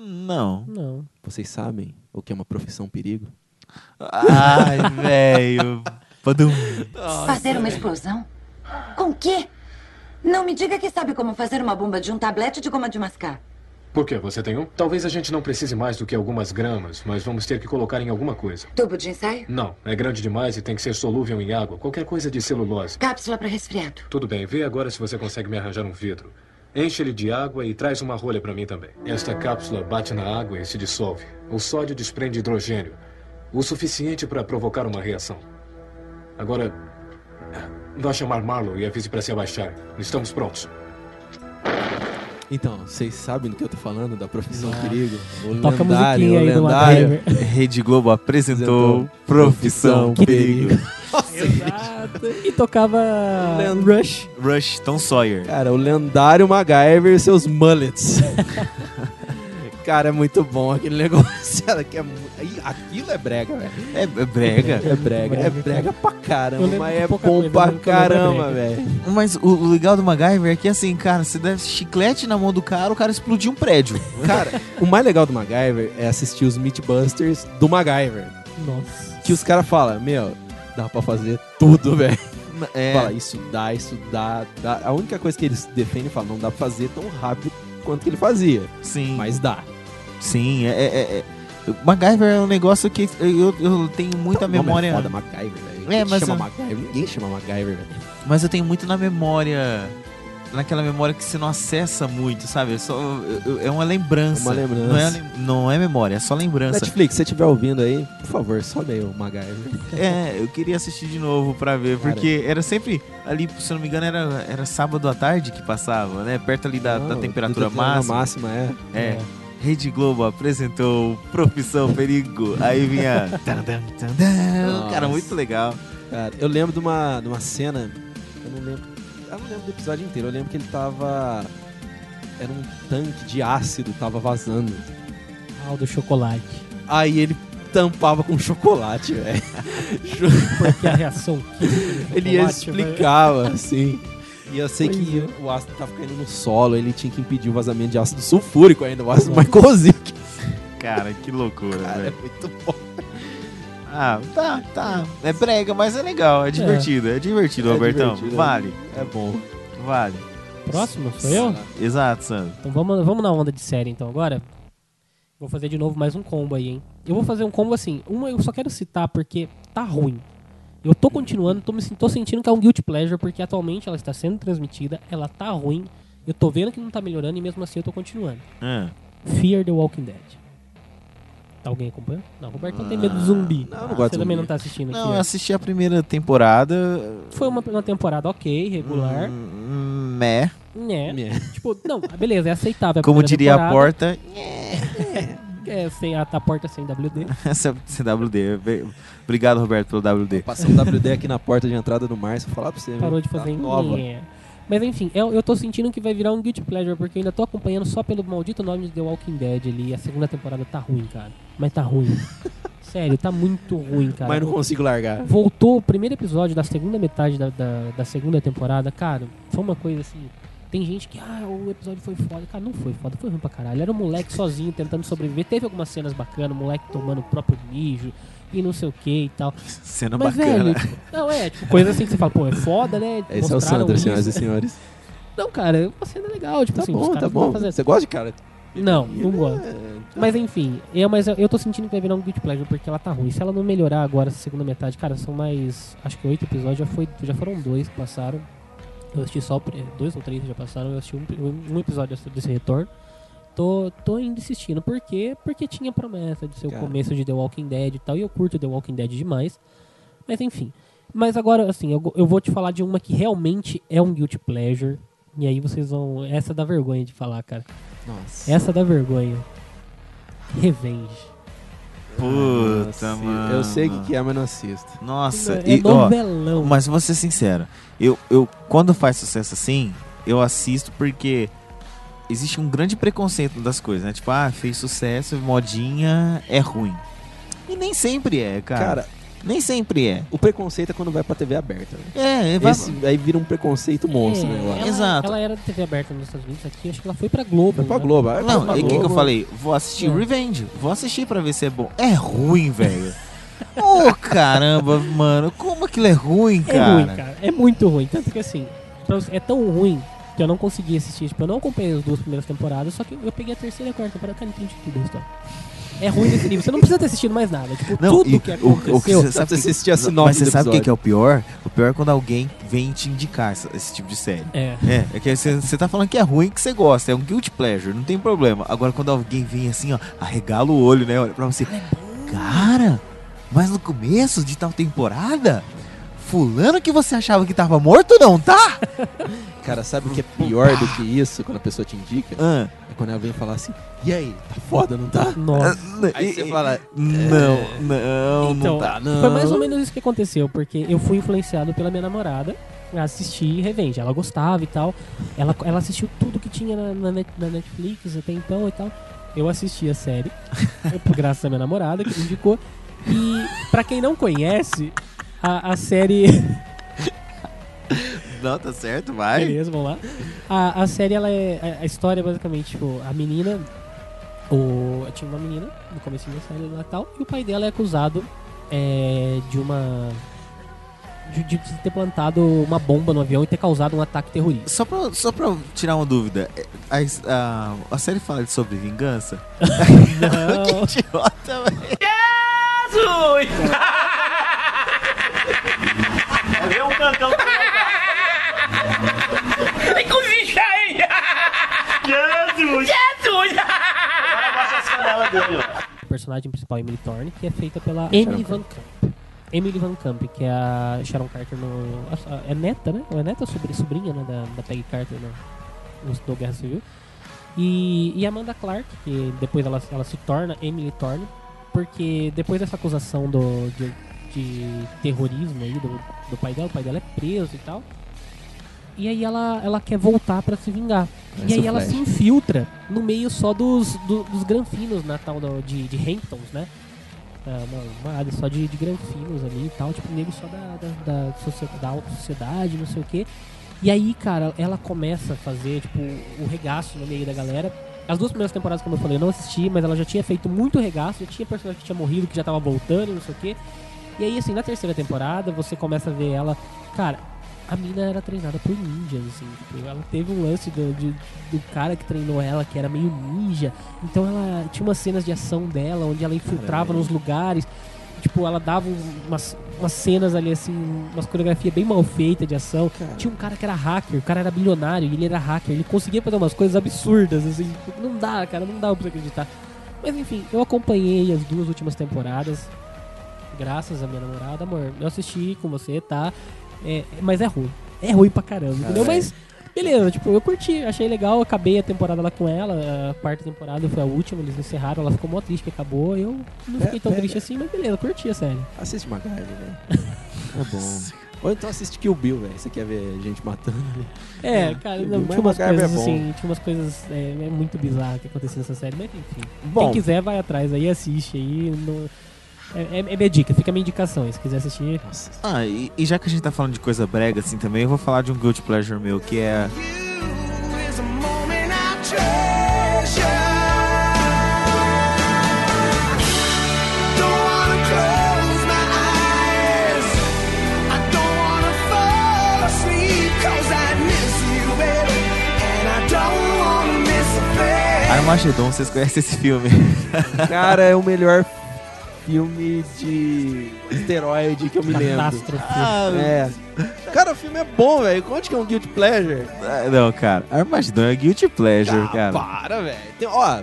Não. Não. Vocês sabem o que é uma profissão perigo? Ai, velho. Fazer uma explosão? Com o quê? Não me diga que sabe como fazer uma bomba de um tablete de goma de mascar. Por que? Você tem um? Talvez a gente não precise mais do que algumas gramas, mas vamos ter que colocar em alguma coisa. Tubo de ensaio? Não, é grande demais e tem que ser solúvel em água. Qualquer coisa de celulose. Cápsula para resfriado. Tudo bem, vê agora se você consegue me arranjar um vidro. Enche ele de água e traz uma rolha para mim também. Esta cápsula bate na água e se dissolve. O sódio desprende hidrogênio, o suficiente para provocar uma reação. Agora, vá chamar Marlow e avise para se abaixar. Estamos prontos. Então, vocês sabem do que eu tô falando, da profissão Não. perigo? O Toca a lendário, musiquinha o lendário. Rede Globo apresentou Apresentou Profissão Profissão Perigo. Exato. E tocava Rush. Rush, Tom Sawyer. Cara, o lendário MacGyver e seus mullets. Cara, é muito bom aquele negócio. que é Aquilo é brega, velho. É, é brega. É brega, é brega, brega pra caramba, mas é bom pra caramba, velho. Mas o, legal do MacGyver é que assim, cara, você dá chiclete na mão do cara, o cara explodiu um prédio. Cara, o mais legal do MacGyver é assistir os Mythbusters do MacGyver. Nossa. Que os caras falam, meu, dá pra fazer tudo, velho. É, Fala, isso dá, isso dá, dá. A única coisa que eles defendem, falam, não dá pra fazer tão rápido quanto que ele fazia. sim. Mas dá. Sim, é. é, é- o MacGyver é um negócio que eu, eu tenho muita O nome memória. É foda, MacGyver, velho. É, mas chama eu- MacGyver? Ninguém chama MacGyver, velho. Mas eu tenho muito na memória. Naquela memória que você não acessa muito, sabe? É, só, eu- é uma lembrança. Uma lembrança. Não é, lem- não é memória, é só lembrança. Netflix, se você estiver ouvindo aí, por favor, sobe aí o MacGyver. É, eu queria assistir de novo pra ver, Cara. porque era sempre ali, se eu não me engano, era, era sábado à tarde que passava, né? Perto ali da, da Não, temperatura temperatura máxima. máxima, é. É. Rede Globo apresentou Profissão Perigo. Aí vinha. Cara, muito legal. Cara, eu lembro de uma, de uma cena. Eu não lembro. Eu não lembro do episódio inteiro. Eu lembro que ele tava. Era um tanque de ácido, tava vazando. Ah, o do chocolate. Aí ele tampava com chocolate, velho. Porque a reação química ele explicava, assim. E eu sei Pois que é. o ácido tava caindo no solo, ele tinha que impedir o vazamento de ácido sulfúrico ainda, o ácido mais corrosivo. Cara, que loucura, Cara, é velho. muito bom. Ah, tá, tá. É brega, mas é legal, é divertido. É, divertido, É Robertão. divertido, é. vale, É bom. vale. Próximo, sou eu? Exato, Sandro. Então vamos, vamos na onda de série então agora. Vou fazer de novo mais um combo aí, hein? Eu vou fazer um combo assim. Uma eu só quero citar porque tá ruim. Eu tô continuando, tô, me, tô sentindo que é um guilty pleasure, porque atualmente ela está sendo transmitida, ela tá ruim. Eu tô vendo que não tá melhorando e mesmo assim eu tô continuando. Ah, Fear the Walking Dead. Tá alguém acompanhando? Não, o Roberto não tem medo de zumbi. Não, Ah, gosto Você também zumbi. não tá assistindo Não, eu assisti a primeira temporada. Foi uma, uma temporada ok, regular. Hum. Né? Minha. Tipo, não, beleza, é aceitável. a Como diria a temporada. porta, É, sem a, a porta sem WD. essa é CWD. Obrigado, Roberto, pelo WD. Passar um WD aqui na porta de entrada do Márcio, falar pra você. viu? Parou de Tá fazer nova. nhé. Mas enfim, eu, eu tô sentindo que vai virar um Guilty Pleasure, porque eu ainda tô acompanhando só pelo maldito nome de The Walking Dead ali. A segunda temporada tá ruim, cara. Mas tá ruim. Sério, tá muito ruim, cara. Mas não consigo largar. Voltou o primeiro episódio da segunda metade da, da, da segunda temporada, cara, foi uma coisa assim. Tem gente que, ah, o episódio foi foda. Cara, não foi foda, foi ruim pra caralho. Era um moleque sozinho tentando sobreviver. Teve algumas cenas bacanas, o moleque tomando o próprio mijo e não sei o que e tal. Cena Mas, bacana. velho, tipo, não, é, tipo, coisa assim que você fala, pô, é foda, né? Esse é o Sandro, isso. senhoras e senhores. Não, cara, é uma cena legal, tipo Tá assim, bom, tá bom. fazer- Você gosta de cara? Não, não gosto. É, Mas enfim, eu, mas eu tô sentindo que vai virar um Guilty Pleasure porque ela tá ruim. Se ela não melhorar agora, essa segunda metade, cara, são mais. Acho que oito episódios, já, foi, já foram dois que passaram. Eu assisti só dois ou três que já passaram, eu assisti um, um episódio desse retorno. Tô, tô ainda insistindo. Por quê? Porque tinha promessa de ser Cara. o começo de The Walking Dead e tal. E eu curto The Walking Dead demais. Mas enfim. Mas agora, assim, eu, eu vou te falar de uma que realmente é um Guilty Pleasure. E aí vocês vão. Essa dá vergonha de falar, cara. Nossa. Essa dá vergonha. Revenge. Puta, Nossa, mano. Eu sei o que que é, mas não assisto. Nossa, É e, ó, novelão. mas vou ser sincero, eu, eu quando faz sucesso assim, eu assisto porque existe um grande preconceito das coisas, né? Tipo, ah, fez sucesso, modinha, é ruim. E nem sempre é, cara. Cara, nem sempre é. o preconceito é quando vai pra TV aberta. né? É, vai... Esse aí vira um preconceito monstro, né? eu acho. ela, Exato. Ela era TV aberta nos Estados Unidos aqui, acho que ela foi pra Globo. Foi pra né? Globo. Não, pra e o que, que eu falei? Vou assistir É. Revenge. Vou assistir pra ver se é bom. É ruim, velho. Ô, caramba, mano. Como aquilo é ruim, É cara? ruim, cara. É muito ruim. Tanto que assim, é tão ruim que eu não consegui assistir. Tipo, eu não acompanhei as duas primeiras temporadas, só que eu peguei a terceira e a quarta temporada, cara, entendi tudo a história. É ruim desse nível. Você não precisa ter assistido mais nada. Tipo, Não, tudo e que o- o que aconteceu. você sabe Você que- assistir a Mas sinopse você do sabe o que, que é o pior? O pior é quando alguém vem te indicar essa- esse tipo de série. É. É, é que você você tá falando que é ruim que você gosta, é um guilty pleasure, não tem problema. Agora quando alguém vem assim, ó, arregala o olho, né, olha pra você. Cara, mas no começo de tal temporada, fulano que você achava que tava morto não tá? Cara, sabe o que é pior do que isso quando a pessoa te indica? Ah, É quando ela vem falar assim, e aí, tá foda, não tá? Nossa. Aí você fala, Não, não, Então, não tá, não. Foi mais ou menos isso que aconteceu, porque eu fui influenciado pela minha namorada a assistir Revenge. Ela gostava e tal. Ela, ela assistiu tudo que tinha na, na na Netflix até então e tal. Eu assisti a série, por graças à minha namorada, que me indicou. E pra quem não conhece, a, a série. Não, tá certo, vai. Beleza, vamos lá. A, a série, ela é. A, a história é basicamente, tipo, a menina. O, tinha uma menina no começo da série lá e tal, e o pai dela é acusado é, de uma. De, de ter plantado uma bomba no avião e ter causado um ataque terrorista. Só pra, só pra tirar uma dúvida, é, a, a, a série fala sobre vingança? Não. que idiota, velho. Vê um cantão. Vem cozinhar aí! Jesus! Jesus! Agora baixa as canelas dele, ó. A personagem principal, Emily Thorne, que é feita pela Emily Van Camp. Emily Van Camp, que é a Sharon Carter no. a- a- É neta, né? Ou é neta sobrinha, sobrinha né, da, da Peggy Carter no, no, no Guerra Civil. E, e Amanda Clark, que depois ela, ela se torna Emily Thorne, porque depois dessa acusação do, de, de terrorismo aí do, do pai dela, o pai dela é preso e tal. E aí ela, ela quer voltar pra se vingar. E aí o ela Flash. se infiltra no meio só dos, do- dos granfinos na tal do- de, de Hamptons, né? É, uma, uma área só de, de granfinos ali e tal, tipo, nego só da, da, da, socie- da alta sociedade, não sei o quê. E aí, cara, ela começa a fazer, tipo, o regaço no meio da galera. As duas primeiras temporadas, como eu falei, eu não assisti, mas ela já tinha feito muito regaço, já tinha personagem que tinha morrido, que já tava voltando, não sei o quê. E aí, assim, na terceira temporada, você começa a ver ela. Cara, a mina era treinada por ninjas, assim. Tipo, ela teve um lance do, de- do cara que treinou ela, que era meio ninja. Então ela tinha umas cenas de ação dela, onde ela infiltrava Caramba. nos lugares. Tipo, ela dava um- umas, umas cenas ali, assim, umas coreografias bem mal feitas de ação. Tinha um cara que era hacker, o cara era bilionário e ele era hacker. Ele conseguia fazer umas coisas absurdas, assim. tipo, Não dá, cara, não dá pra você acreditar. Mas enfim, eu acompanhei as duas últimas temporadas. Graças à minha namorada, amor. Eu assisti com você, tá? É, mas é ruim. É ruim pra caramba, entendeu? Caralho. Mas beleza, tipo, eu curti, achei legal, acabei a temporada lá com ela, a quarta temporada foi a última, eles encerraram, ela ficou mó triste que acabou, eu não É, fiquei tão é, triste é. assim, mas beleza, curti a série. assiste MacGyver, velho. É bom. Ou então assiste Kill Bill, velho. Você quer ver gente matando ali? É, cara, não, tinha umas coisas é assim, tinha umas coisas é, é muito bizarras que aconteciam nessa série, mas enfim. Bom. Quem quiser vai atrás aí, assiste aí. no- É, é- é minha dica, fica a minha indicação aí, se quiser assistir. Ah, e, e já que a gente tá falando de coisa brega assim também, eu vou falar de um guilty pleasure meu, que é... Armagedon, vocês conhecem esse filme? Cara, é o melhor filme de esteroide que eu me lembro. Catástrofe. É. Cara, o filme é bom, velho. Conte que é um Guilty Pleasure. Ah, Não, cara, Armagedon é guilty pleasure, Ah, cara. para, velho. Tem- Ó,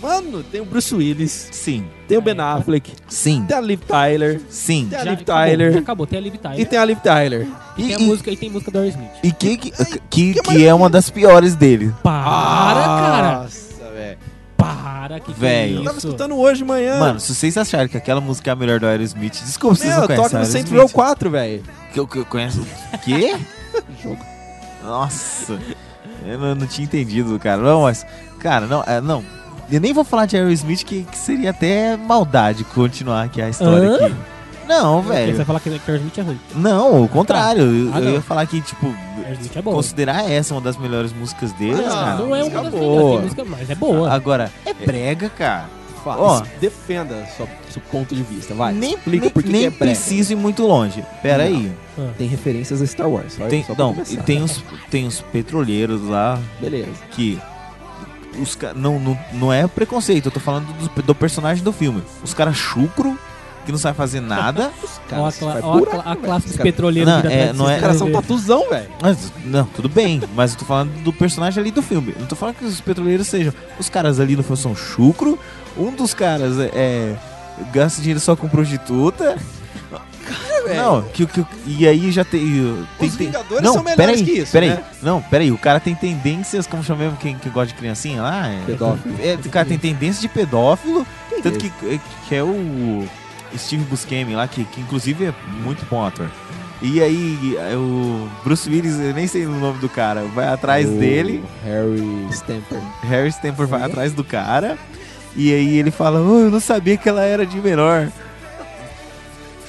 mano, tem o Bruce Willis, Sim, tem o Ben Affleck, sim, tem a Liv Tyler, sim. tem a Liv acabou, Tyler já acabou, tem a Liv Tyler. e tem a Liv Tyler. E, tem a E- e- música, e tem música do Aerosmith. E que, que, que, que é uma das piores dele. Para, cara! Para, que que Velho. é Eu tava escutando hoje de manhã. Mano, se vocês acharem que aquela música é a melhor do Aerosmith, desculpa, vocês não Meu, conhecem toca no. Saints Row 4, velho. Que eu, que eu conheço. O quê? Nossa. Eu não, não tinha entendido, cara. Não, mas. Cara, não, é, não. Eu nem vou falar de Aerosmith, que, que seria até maldade continuar aqui a história Hã? aqui. Não, Porque Você vai velho. falar que que Aerosmith é ruim. Não, o contrário. Eu, Ah, eu não. ia falar que, tipo, é considerar essa uma das melhores músicas deles, Ah, cara. Não é uma música das melhores, tem música, mas é boa. Agora, é brega, cara. Fa- Ó. defenda seu, seu ponto de vista, vai. nem explica nem, por que nem é brega. preciso ir muito longe. Pera Não. aí. Tem referências a Star Wars. Só, Tem, só não, e tem os, tem os petroleiros lá Beleza. que os não, não, não é preconceito, eu tô falando do, do personagem do filme. Os caras chucro, que não sabe fazer nada. Ó, a, Cara, cla- ó buraco, cla- a classe dos Os caras- petroleiros Não, vira é- não é- Os caras são tatuzão, velho. Não, tudo bem, mas eu tô falando do personagem ali do filme. Não tô falando que os petroleiros sejam. Os caras ali no filme são chucro. Um dos caras é. é, gasta dinheiro só com prostituta. Não, que, que, e aí já tem. tem, Os tem- Vingadores não, são melhores peraí, que isso, Peraí, né? não, peraí. O cara tem tendências, como chama mesmo quem que gosta de criancinha lá? É, Pedófilo. É, o cara tem tendência de pedófilo. Quem tanto é que, que é o Steve Buscemi lá, que, que inclusive é muito bom ator. E aí, é o Bruce Willis, eu nem sei o nome do cara, vai atrás O dele. Harry Stamper. Harry Stamper vai atrás do cara. E aí ele fala, oh, eu não sabia que ela era de menor.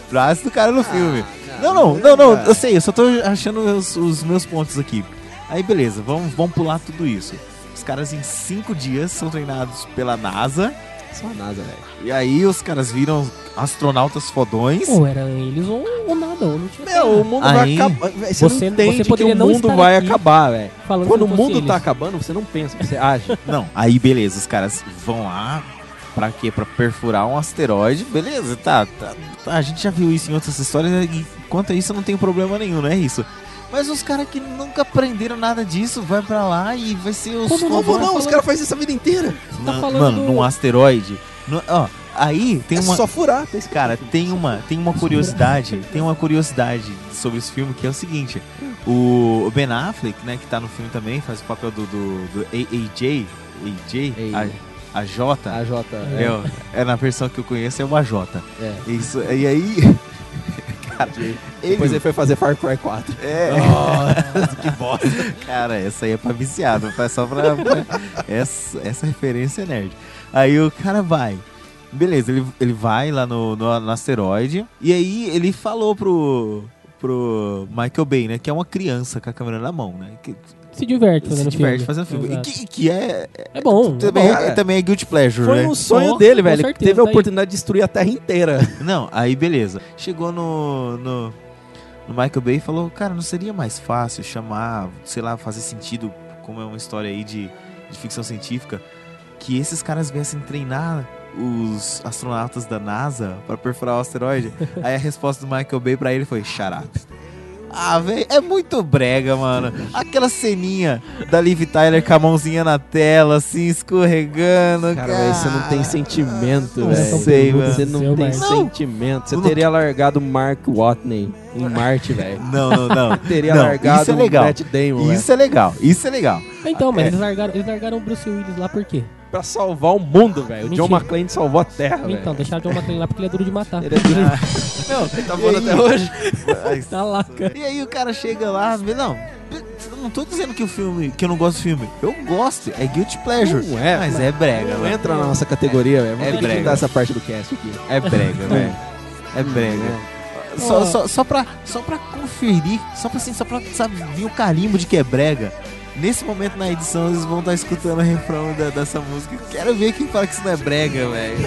Frase do cara no filme. Não, não, não, não, eu sei, eu só tô achando os, os meus pontos aqui. Aí beleza, vamos, vamos pular tudo isso. Os caras em cinco dias são treinados pela NASA. Só a NASA, velho. E aí os caras viram astronautas fodões. Ou era eles ou, ou nada, ou não tinha Meu, o mundo vai Aí- acabar. véi, Você, Você- não entende você que o mundo vai acabar, velho. falando Quando o mundo tá eles. acabando, você não pensa, você age. Não, aí beleza, os caras vão lá pra quê? Pra perfurar um asteroide. Beleza, tá, tá, tá, A gente já viu isso em outras histórias e quanto a isso não tem problema nenhum, não é isso. Mas os caras que nunca aprenderam nada disso, vai pra lá e vai ser os Como não vou não? Os caras fazem isso a vida inteira. tá Na- falando mano, num asteroide. no- ó, aí tem é uma. só furar. Tá. Cara, tem uma, tem uma curiosidade, tem uma curiosidade sobre esse filme que é o seguinte: o Ben Affleck, né, que tá no filme também, faz o papel do, do, do AJ, AJ, a, a J. A J. É, ó, é na versão que eu conheço é o AJ. É. Isso, e aí. Cara, Depois ele. foi fazer Far Cry 4. É. que bosta. Cara, essa aí é pra viciado. Só pra. pra- essa, essa referência é nerd. Aí o cara vai. Beleza, ele, ele vai lá no, no, no asteroide. E aí ele falou pro. pro Michael Bay, né? Que é uma criança com a câmera na mão, né? Que Se diverte se fazendo diverte filme. fazendo filme. E que, que é. É bom. Também, bom, é, é. também é guilty pleasure, Foi né? um sonho Com dele, velho. certeza, Teve a tá aí. oportunidade de destruir a Terra inteira. Não, aí beleza. Chegou no, no, no Michael Bay e falou, cara, não seria mais fácil chamar, sei lá, fazer sentido, como é uma história aí de, de ficção científica, que esses caras viessem treinar os astronautas da NASA pra perfurar o asteroide? aí a resposta do Michael Bay pra ele foi, shut up. Ah, velho, é muito brega, mano. Aquela ceninha da Liv Tyler com a mãozinha na tela, assim, escorregando. Cara, velho, você não tem sentimento, Não velho. sei, mano. Você não Seu, tem mas- sentimento. Você Não. teria largado Mark Watney em Marte, velho. Não, não, não. Teria Não, largado isso é legal. Matt Damon, Isso é legal, isso é legal. Então, mas É. eles, largaram, eles largaram o Bruce Willis lá por quê? Pra salvar o mundo, velho. O John. McClane salvou a Terra. Então, deixar o John McClane lá porque ele é duro de matar. Ele é duro. Não, Ele tá voando até hoje. Tá lá, cara. E aí o cara chega lá, vê- não, não tô dizendo que o filme, que eu não gosto do filme. Eu gosto, é guilty pleasure. Não é, mas é brega, Não velho. entra na nossa categoria, velho. É que brega. mudar essa parte do cast aqui. É brega, velho. É brega. Só, só, só, pra, só pra conferir, só pra, assim, só pra sabe, vir o carimbo de que é brega. Nesse momento na edição eles vão estar escutando o refrão da- dessa música. Quero ver quem fala que isso não é brega, velho.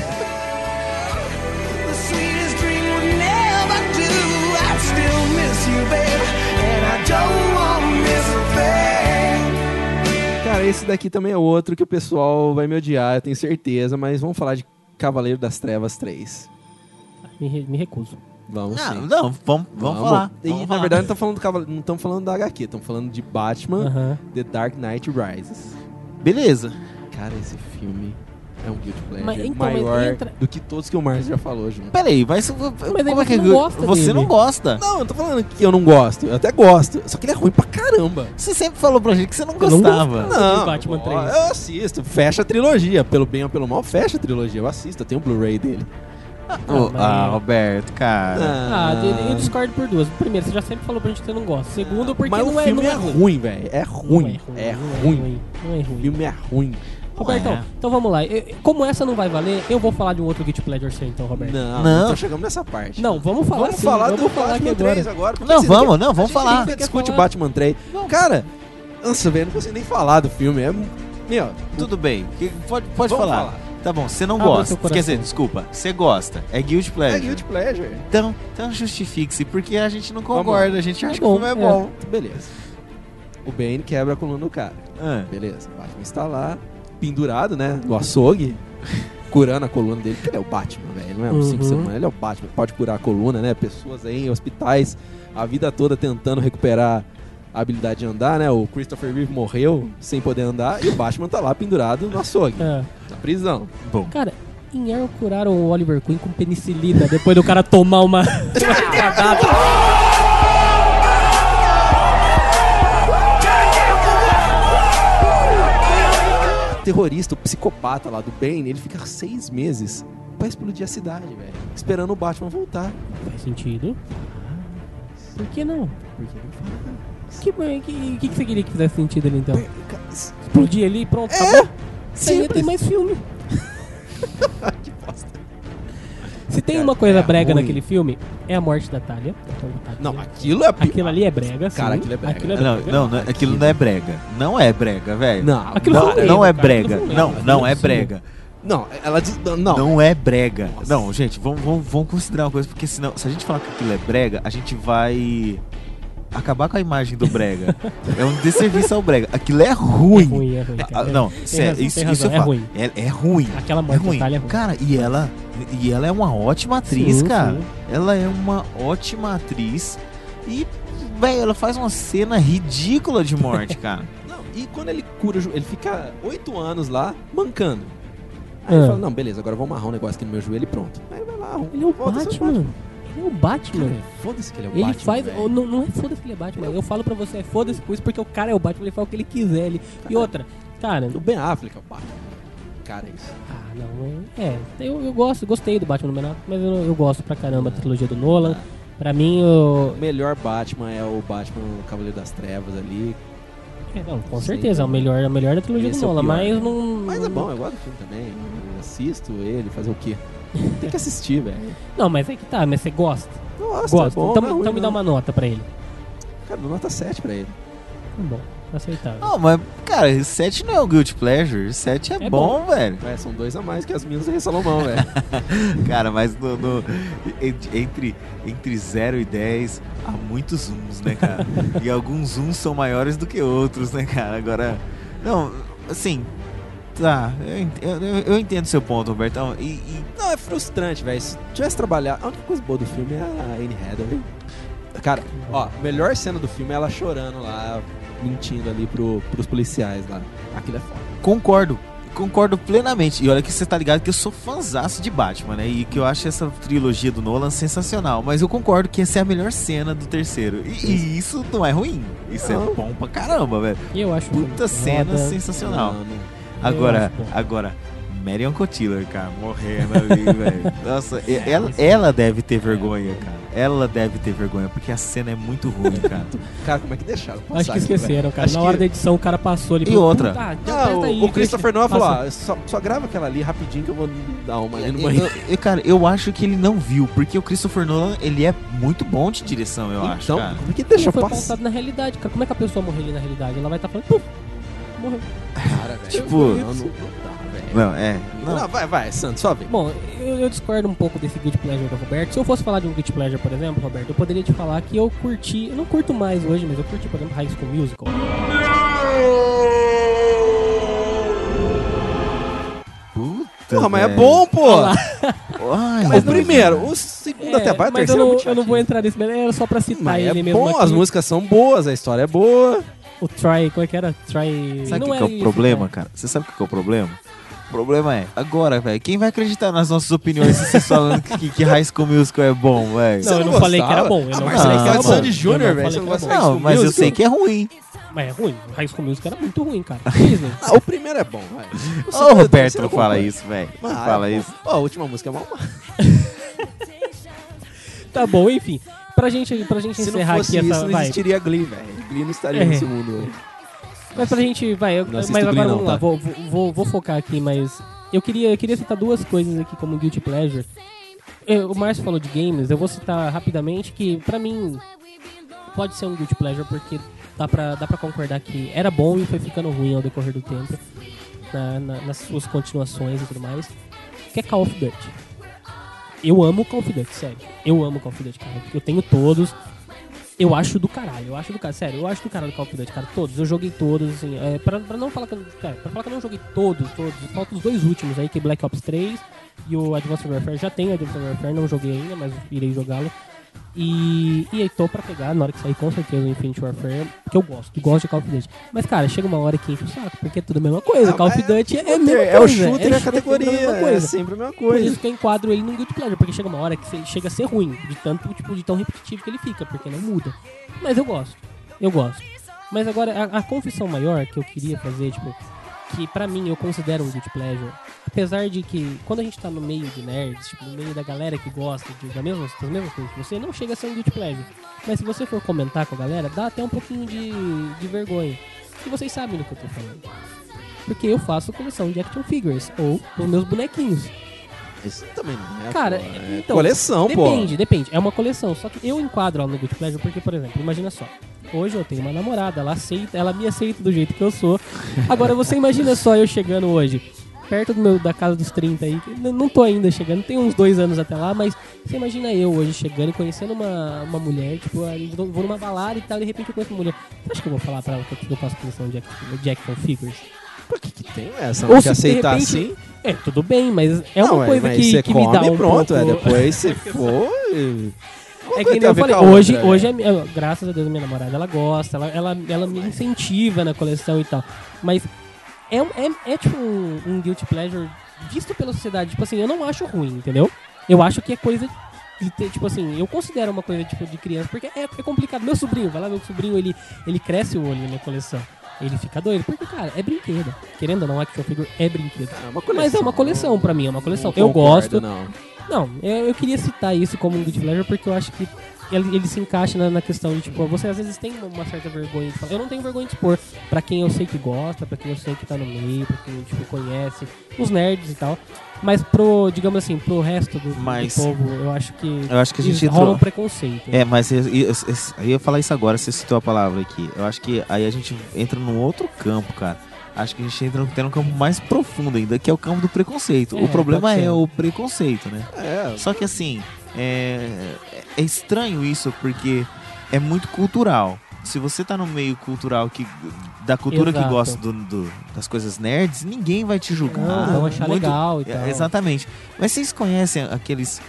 Cara, esse daqui também é outro que o pessoal vai me odiar, eu tenho certeza, mas vamos falar de Cavaleiro das Trevas 3. Me, re- me recuso. Vamos Não, sim. não, vamos, vamos, falar. E Vamos na falar. verdade não estamos falando, não falando da HQ, estamos falando de Batman. The Dark Knight Rises. Beleza. Cara, esse filme é um guilty pleasure Mas, então, mas maior entra- do que todos que o Márcio já falou junto. Peraí, mas, como aí é você que não gosta Você dele. não gosta. Não, eu não tô falando que eu não gosto, eu até gosto, só que ele é ruim pra caramba. Você sempre falou pra gente que você não Eu não gostava. Não, de Batman ó, 3. eu assisto, fecha a trilogia, pelo bem ou pelo mal, fecha a trilogia, eu assisto, eu tenho o Blu-ray dele. Mas- ah, Roberto, cara. Ah, eu- eu discordo por duas. Primeiro, você já sempre falou pra gente que você não gosta. Segundo, porque Mas não o é, filme não é ruim, velho, é ruim, é não ruim. Não é O ruim. filme é ruim. Robertão, é. então vamos lá. Eu- como essa não vai valer, eu vou falar de um outro Guilty Pleasure seu, então, Roberto. Não, Não. então chegamos nessa parte. Não, vamos falar vamos sim, falar vamos do falar Batman agora. 3 agora. Não, vamos, não, vamos a gente falar. ainda discute falar. Batman 3. Cara, nossa, velho, não consigo nem falar do filme. É, meu, Tudo bem. Pode, pode Vamos falar. falar. Tá bom, você não gosta. Quer dizer, desculpa, você gosta. É guilty é pleasure. guilty pleasure. Então, então justifique-se, porque a gente não Vamos concorda, a gente acha que o bom, filme é é. bom. Beleza. O Bane quebra a coluna do cara. Ah, Beleza. O Batman está lá, pendurado, né? No açougue, curando a coluna dele, porque ele é o Batman, velho. Não é um Uhum. cinco semanas, ele é o Batman. Pode curar a coluna, né? Pessoas aí em hospitais a vida toda tentando recuperar a habilidade de andar, né? O Christopher Reeve morreu sem poder andar e o Batman tá lá pendurado no açougue, É. na prisão. bom. Cara, em Arrow curaram o Oliver Queen com penicilina depois do cara tomar uma. uma terrorista, o psicopata lá do Bane, ele fica seis meses pra explodir a cidade, velho. Esperando o Batman voltar. Faz sentido. Por que não? Porque não fala. Que, que, que, que você queria que fizesse sentido ali então? Explodir ali e pronto, acabou. Isso aí tem mais filme. que bosta. Se tem Cara, uma coisa é brega ruim. naquele filme, é a morte da Talia. Não, aquilo é. Aquilo ali é brega, sim. Cara, aquilo é brega. Aquilo é Não, brega. não, não, aquilo não é brega. Não é brega, velho. Não, Aquilo Não, um não é brega. aquilo Não, não é brega. Não, ela diz. Não. Não é brega. Nossa. Não, gente, vamos, vamos, vamos considerar uma coisa, porque senão, se a gente falar que aquilo é brega, a gente vai acabar com a imagem do brega. é um desserviço ao brega. Aquilo é É ruim. ruim, é ruim. Ah, não, sério, razão, isso, é falo. ruim. É, é ruim. Aquela É morte da ruim. Talia é ruim. Cara, e ela, e ela é uma ótima atriz, Sim, cara. sim. Ela é uma ótima atriz. E, velho, ela faz uma cena ridícula de morte, cara. Não, e quando ele cura, ele fica oito anos lá mancando. Aí Ah. ele fala: Não, beleza, agora eu vou amarrar um negócio aqui no meu joelho e pronto. Aí ele vai lá, arruma. Ele é o ser Batman. É o Batman. Cara, foda-se que ele é o Ele Batman. faz. Não, não é foda-se que ele é Batman. Eu falo pra você, é foda-se por isso, porque o cara é o Batman, ele faz o que ele quiser. Ele... E outra, cara. O Ben Affleck é o Batman. Cara, é isso. Ah, não. É, eu, eu gosto, gostei do Batman no Menor, mas eu, eu gosto pra caramba da trilogia do Nolan. Pra mim, o. O melhor Batman é o Batman o Cavaleiro das Trevas ali. É, não, com Sim, certeza, é o melhor, é o melhor da trilogia Esse do é Nolan, pior. mas não. Mas é bom, eu gosto do filme também. Eu assisto ele, fazer o quê? Tem que assistir, velho. Não, mas é que tá, mas você gosta. Nossa, gosta. é bom, então não é então ruim, me dá uma nota pra ele. Cara, dou nota 7 pra ele. Tá bom, aceitável. Não, mas, cara, 7 não é o Guilty Pleasure. 7 é, É bom, velho. É, são dois a mais que as minhas Rei Salomão, velho. Cara, mas no, no- ent- entre, entre 0 e 10 há muitos zooms, né, cara? e alguns zooms são maiores do que outros, né, cara? Agora, não, assim, tá, eu, eu, entendo seu ponto, Robertão. E, e- Não, é frustrante, velho. Se tivesse trabalhado. A única coisa boa do filme é a Anne Hathaway. Cara, ó, melhor cena do filme é ela chorando lá, mentindo ali pro, pros policiais lá. Aquilo é foda. concordo. Concordo plenamente. E olha que você tá ligado que eu sou fãzaço de Batman, né? E que eu acho essa trilogia do Nolan sensacional. Mas eu concordo que essa é a melhor cena do terceiro. E, e isso não é ruim. Isso Não. é bom pra caramba, velho. E eu acho Puta cena sensacional. Não, não. Agora, acho agora, Marion Cotillard, cara, morrendo ali, velho. Nossa, e- ela, ela deve ter vergonha, cara. Ela deve ter vergonha, porque a cena é muito ruim, cara. Cara, como é que deixaram? Acho passar que aquilo, esqueceram, cara. Acho Na que- hora da edição o cara passou ali. E falou, outra? "Puta, então Ah, o, aí, o Christopher Nolan falou: ah, só, só grava aquela ali rapidinho que eu vou dar uma ali no Eu- banheiro. eu- cara, eu acho que ele não viu, porque o Christopher Nolan, ele é muito bom de direção, eu acho, Então, como é que deixa foi passar? pautado na realidade, cara. Como é que a pessoa morre ali na realidade? Ela vai estar falando, puf, morreu. Cara, velho. Tipo- Não, não, não dá, velho. Não, é. Não, Não, vai, vai, Santos, só vem. Bom, eu, eu discordo um pouco desse Guilty Pleasure do Roberto. Se eu fosse falar de um Guilty Pleasure, por exemplo, Roberto, eu poderia te falar que eu curti, eu não curto mais hoje, mas eu curti, por exemplo, High School Musical. puta, Porra, mas é bom, pô. Ai, Mas primeiro, o segundo até vai, o É, mas terceiro eu é não, muito eu não vou entrar nesse, era só pra citar Mas ele é mesmo bom, aqui. as músicas são boas, a história é boa. O Try, como é que era? Try... Sabe o não que, que é o problema, cara? Você sabe o que que é o problema? O problema é, agora, velho, quem vai acreditar nas nossas opiniões se vocês falando que, que High School Musical é bom, velho? Não, eu não não falei que era bom. Eu Ah, não você falei é que era Sandy bom. Júnior, Eu não velho, falei você não Não, mas eu sei que é ruim. Mas é ruim. High School Musical era muito ruim, cara. Ah, o primeiro é bom, vai. O Ô, Roberto não eu fala isso, velho. Não Ah, fala é isso. Ó, a última música é mal. Tá bom, enfim. Pra gente, pra gente Se não encerrar fosse aqui isso, essa. não Vai. existiria Glee, velho. Glee não estaria É. nesse mundo hoje. Mas pra gente. Vai, eu- Não mas assisto agora Glee, não, vamos lá. tá? Vou, vou, vou, vou focar aqui, mas. Eu queria, eu queria citar duas coisas aqui como Guilty Pleasure. Eu- o Márcio falou de games, eu vou citar rapidamente que, pra mim, pode ser um Guilty Pleasure porque dá pra, dá pra concordar que era bom e foi ficando ruim ao decorrer do tempo, na- na- nas suas continuações e tudo mais, que é Call of Duty. Eu amo Call of Duty, sério. Eu amo Call of Duty, cara. Eu tenho todos. Eu acho do caralho, eu acho do caralho. Sério, eu acho do caralho Call of Duty, cara. Todos. Eu joguei todos, assim. É, pra, pra não falar que. Cara, pra falar que eu não joguei todos, todos. Faltam os dois últimos aí, que é Black Ops 3 e o Advanced Warfare. Já o Advanced Warfare, não joguei ainda, mas irei jogá-lo. E, e aí tô pra pegar, na hora que sair, com certeza, o Infinite Warfare, porque eu gosto, gosto de Call of Duty. Mas, cara, chega uma hora que enche o saco, porque é tudo a mesma coisa. Ah, Call of Duty é, shooter, mesma é o coisa. shooter é sempre categoria, a mesma é coisa. sempre a mesma Por coisa. isso que eu enquadro ele num Guilty Pleasure, porque chega uma hora que chega a ser ruim, de tanto, tipo, de tão repetitivo que ele fica, porque não muda. Mas eu gosto, eu gosto. Mas agora, a, a confissão maior que eu queria fazer, tipo, que pra mim eu considero um Guilty Pleasure, apesar de que quando a gente tá no meio de nerds, tipo, no meio da galera que gosta de, da mesma, das mesmas coisas que você, não chega a ser um Guilty Pleasure. Mas se você for comentar com a galera, dá até um pouquinho de, de vergonha. E vocês sabem do que eu tô falando. Porque eu faço coleção de action figures, ou dos meus bonequinhos. Isso também não é. Cara, pô, é então, coleção, pô. Depende, depende. É uma coleção. Só que eu enquadro ela no Guilty Pleasure porque, por exemplo, imagina só. Hoje eu tenho uma namorada, ela aceita, ela me aceita do jeito que eu sou. Agora você imagina só eu chegando hoje, perto do meu, da casa dos 30 aí, não tô ainda chegando, tem uns dois anos até lá, mas você imagina eu hoje chegando e conhecendo uma, uma mulher, tipo, vou numa balada e tal, de repente eu conheço uma mulher. Você acha que eu vou falar pra ela que eu- faço coleção de action figures? Por que, que tem essa? Ou Não se quer de aceitar repente- assim? É, tudo bem, mas é Não, uma coisa que, que me dá um e pronto, pouco... é, depois se for... É que nem eu falei, hoje, hoje é, minha- graças a Deus, a minha namorada, ela gosta, ela, ela, ela me incentiva na coleção e tal. Mas é, é, é tipo um, um guilty pleasure visto pela sociedade. Tipo assim, eu não acho ruim, entendeu? Eu acho que é coisa de ter, tipo assim, eu considero uma coisa tipo de criança, porque é, é complicado. Meu sobrinho, vai lá, meu sobrinho, ele, ele cresce o olho na minha coleção. Ele fica doido, porque, cara, é brinquedo. Querendo ou não, action figure é brinquedo. Mas é uma coleção pra mim, é uma coleção. Não eu concordo, gosto. não. Não, eu, eu queria citar isso como um guilty pleasure porque eu acho que ele, ele se encaixa na, na questão de, tipo, você às vezes tem uma, certa vergonha de falar. Eu não tenho vergonha de expor pra quem eu sei que gosta, pra quem eu sei que tá no meio, pra quem, tipo, conhece, os nerds e tal. Mas pro, digamos assim, pro resto do, do Mas- povo, eu acho que, Eu acho que a gente rola entrou- um preconceito. É, mas eu, eu, eu- eu ia falar isso agora, você citou a palavra aqui. Eu acho que aí a gente entra num outro campo, cara. Acho que a gente entra num- tem um campo mais profundo ainda, que é o campo do preconceito. É, o problema é o preconceito, né? É, Só que assim, é, é estranho isso porque é muito cultural. Se você tá no meio cultural que da cultura que Exato. gosta do- do- das coisas nerds, ninguém vai te julgar. Não, vão achar Muito- legal e É, tal. Exatamente. Mas vocês conhecem aqueles.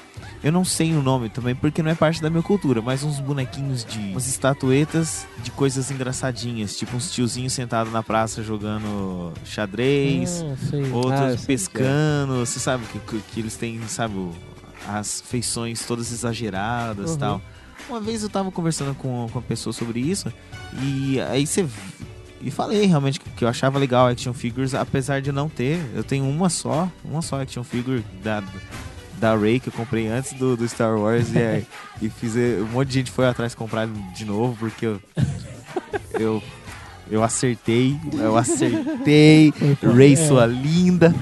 Eu não sei o nome também, porque não é parte da minha cultura, mas uns bonequinhos de. umas estatuetas de coisas engraçadinhas, tipo uns tiozinhos sentados na praça jogando xadrez, Ah. Ah, outros que é. pescando. Você sabe que, que, que eles têm, sabe, as feições todas exageradas e Uhum. tal. Uma vez eu tava conversando com, com uma pessoa sobre isso, e aí você. E falei realmente que, eu achava legal action figures, apesar de não ter, eu tenho uma só, uma só action figure da, da Ray que eu comprei antes do, do Star Wars e, aí- e fiz. Um monte de gente foi atrás comprar de novo porque eu. Eu, eu acertei, eu acertei, Ray, É. sua linda.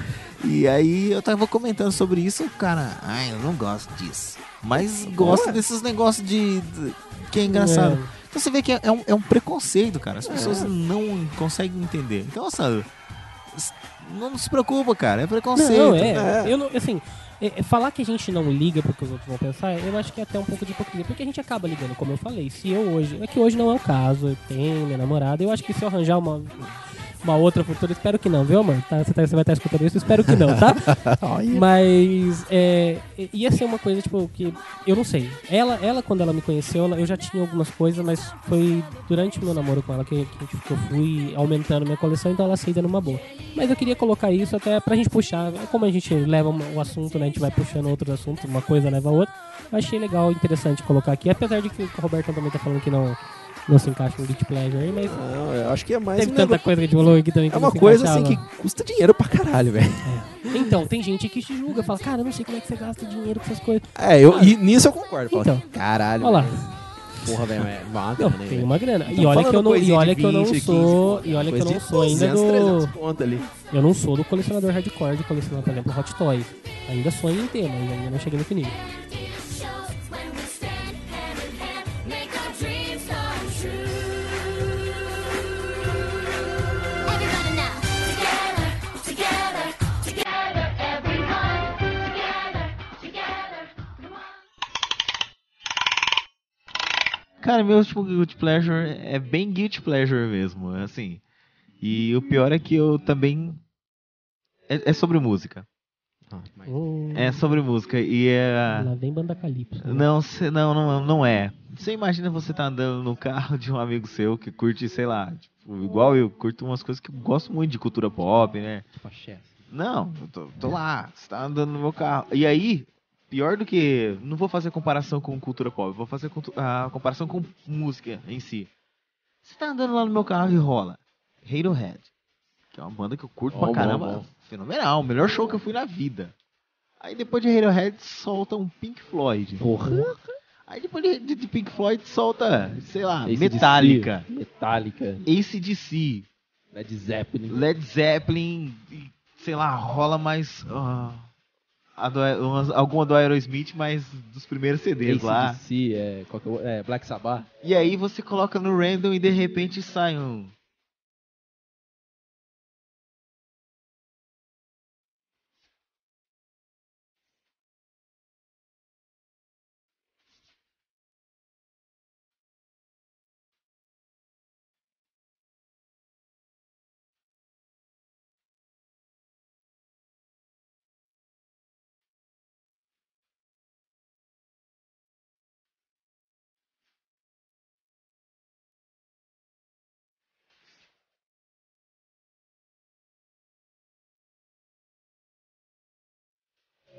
E aí eu tava comentando sobre isso, cara, ai, eu não gosto disso. Mas gosto desses negócios de, de- que é engraçado. É. Então você vê que é, é um, é um preconceito, cara. As pessoas não conseguem entender. Então, s- não se preocupa, cara. É preconceito. Não, é. Eu não, assim, é, é, falar que a gente não liga porque os outros vão pensar, eu acho que é até um pouco de hipocrisia. Porque a gente acaba ligando, como eu falei. Se eu hoje. É que hoje não é o caso. Eu tenho minha namorada. Eu acho que se eu arranjar uma. Uma outra futura, espero que não, viu, amor? Tá, você, tá- você vai estar escutando isso, espero que não, tá? Mas é, ia ser uma coisa, tipo, que eu não sei. Ela, ela quando ela me conheceu, ela- eu já tinha algumas coisas, mas foi durante o meu namoro com ela que, que, que eu fui aumentando minha coleção, então ela aceita numa boa. Mas eu queria colocar isso até pra gente puxar, como a gente leva o assunto, né? A gente vai puxando outros assuntos, uma coisa leva a outra. Achei legal, interessante colocar aqui, apesar de que o Roberto também tá falando que não, não se encaixa no Guilty Pleasure aí, mas Não, eu acho que é mais teve um tanta negócio- coisa que a gente falou aqui também que É uma coisa assim encaixava. que custa dinheiro pra caralho, velho. Então, tem gente que te julga, fala, cara, eu não sei como é que você gasta dinheiro com essas coisas. É, eu, e nisso eu concordo. Fala, Então. caralho. Olha lá. Porra, velho, é Não, grana, hein, tem uma grana. E Tamo olha que eu não, e olha que eu não 20, sou, 15, e olha que eu não sou ainda 200, 300 do eu não sou do colecionador hardcore de colecionar, por exemplo, Hot Toys. Ainda sonho em ter, mas ainda não cheguei nesse nível. Cara, meu tipo guilty pleasure é bem guilty pleasure mesmo, assim. E o pior é que eu também é, é sobre música. Hum, É sobre música e é Lá vem banda calypso. né? não, cê- não, não, não é. Você imagina você tá andando no carro de um amigo seu que curte, sei lá, tipo, igual eu, curto umas coisas que eu gosto muito de cultura pop, né? Não, eu tô, tô lá, você tá andando no meu carro. E aí, pior do que. Não vou fazer comparação com cultura pop, vou fazer a comparação com música em si. Você tá andando lá no meu carro e rola Radiohead, que é uma banda que eu curto Bom, pra bom, caramba. bom. Fenomenal, o melhor show que eu fui na vida. Aí depois de Radiohead solta um Pink Floyd. Porra. Aí depois de, de- Pink Floyd solta, sei lá, AC/DC, Metallica, Metallica. ACDC, Led Zeppelin. Led Zeppelin, sei lá, rola mais. ah, a do- umas- alguma do Aerosmith, mas dos primeiros CDs lá. AC/DC, é, é é, Black Sabbath. E aí você coloca no random e de repente sai um.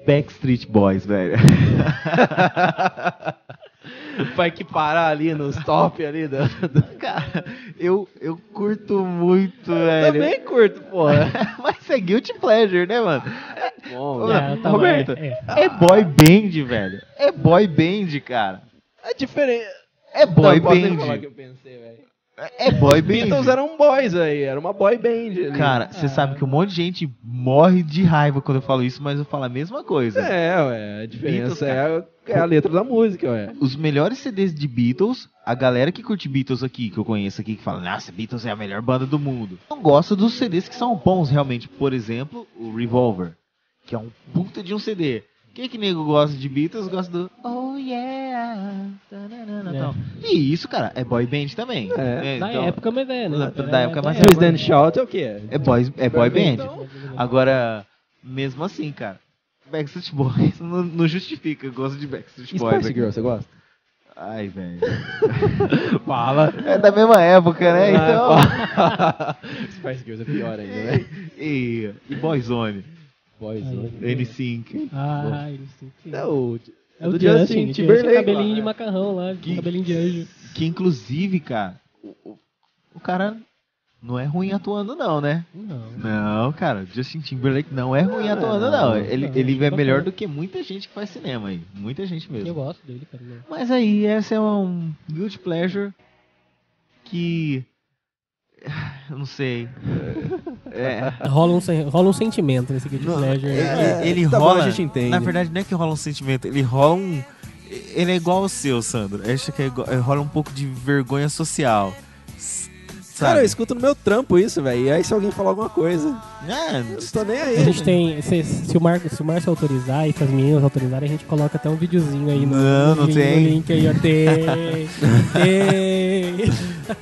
Backstreet Boys, velho. Vai que parar ali nos top ali. Do... Cara, eu, eu curto muito, velho. Também curto, porra. Mas é guilty pleasure, né, mano? Bom, Ô, né? É, tá, Roberto, é, é, boy band, velho. É boy band, cara. É diferente. É boy Não, posso nem falar band. que eu pensei, velho. É boy band. Beatles eram boys aí, era uma boy band ali. Cara, você sabe que um monte de gente morre de raiva quando eu falo isso, mas eu falo a mesma coisa. É, ué, a diferença Beatles, é, a- é a letra da música, ué. Os melhores CDs de Beatles, a galera que curte Beatles aqui, que eu conheço aqui, que fala, nossa, Beatles é a melhor banda do mundo. Não gosta dos CDs que são bons realmente. Por exemplo, o Revolver, que é um puta de um CD. Quem que nego gosta de Beatles gosta do Oh yeah. tananana, É. tal. E isso, cara, é boy band também. É. Da então, época, mas é, né? da- da época mais Twist and Shout é o quê? É boy, é boy band. Então, Agora, mesmo assim, cara, Backstreet Boys não, não justifica. Eu gosto de Backstreet e Boys. Spice aqui. Girl, você gosta? Ai, velho. Fala. É da mesma época, né? Então. Ah, Spice Girls é pior ainda, né? e, e Boyzone. Boys, Ai, né? N5. Ah, eles têm que- É o, É o do Justin, Justin Timberlake. cabelinho lá, de macarrão lá, Que- cabelinho de anjo. Que inclusive, cara, o, o- cara não é ruim atuando, não, né? Não. Não, cara, Justin Timberlake não é ruim atuando, não. Ele, ele é melhor do que muita gente que faz cinema aí. Muita gente Eu mesmo. gosto dele, cara. não. Mas aí, essa é um guilty pleasure que. Eu não sei. É. Rola um, rola um sentimento nesse Guilty Não, Pleasure. ele, ele tá bom, rola. a gente entende. Na verdade, não é que rola um sentimento, ele rola um. Ele é igual ao seu, Sandro. Eu acho que é igual- rola um pouco de vergonha social. S- Cara, Sabe? eu escuto no meu trampo isso, velho. E aí se alguém falar alguma coisa, É, não tô nem A aí. gente tem. Se, se o Marco, se o Márcio autorizar e se as meninas autorizarem, a gente coloca até um videozinho aí no, Não, no não link, tem. no link aí, ó. Tem. tem.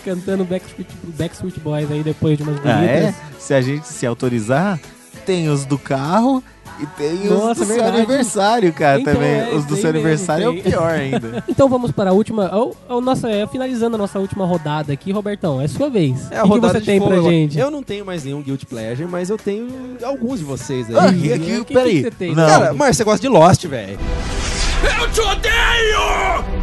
Cantando Backstreet, Backstreet Boys aí depois de umas bonitas. Ah, é? Se a gente se autorizar, tem os do carro e tem Nossa, os do seu verdade. aniversário, cara, Então, também. é, os do seu mesmo, aniversário é tem. o pior ainda. Então vamos para a última. Ao, ao nossa, é, finalizando a nossa última rodada aqui, Robertão, é sua vez. É a o que, que rodada você tem fogo pra gente? Eu não tenho mais nenhum Guilty Pleasure, mas eu tenho alguns de vocês aí. Ah, Ih, que- o que- peraí. você tem? Não. Cara, mas você gosta de Lost, velho. Eu te odeio!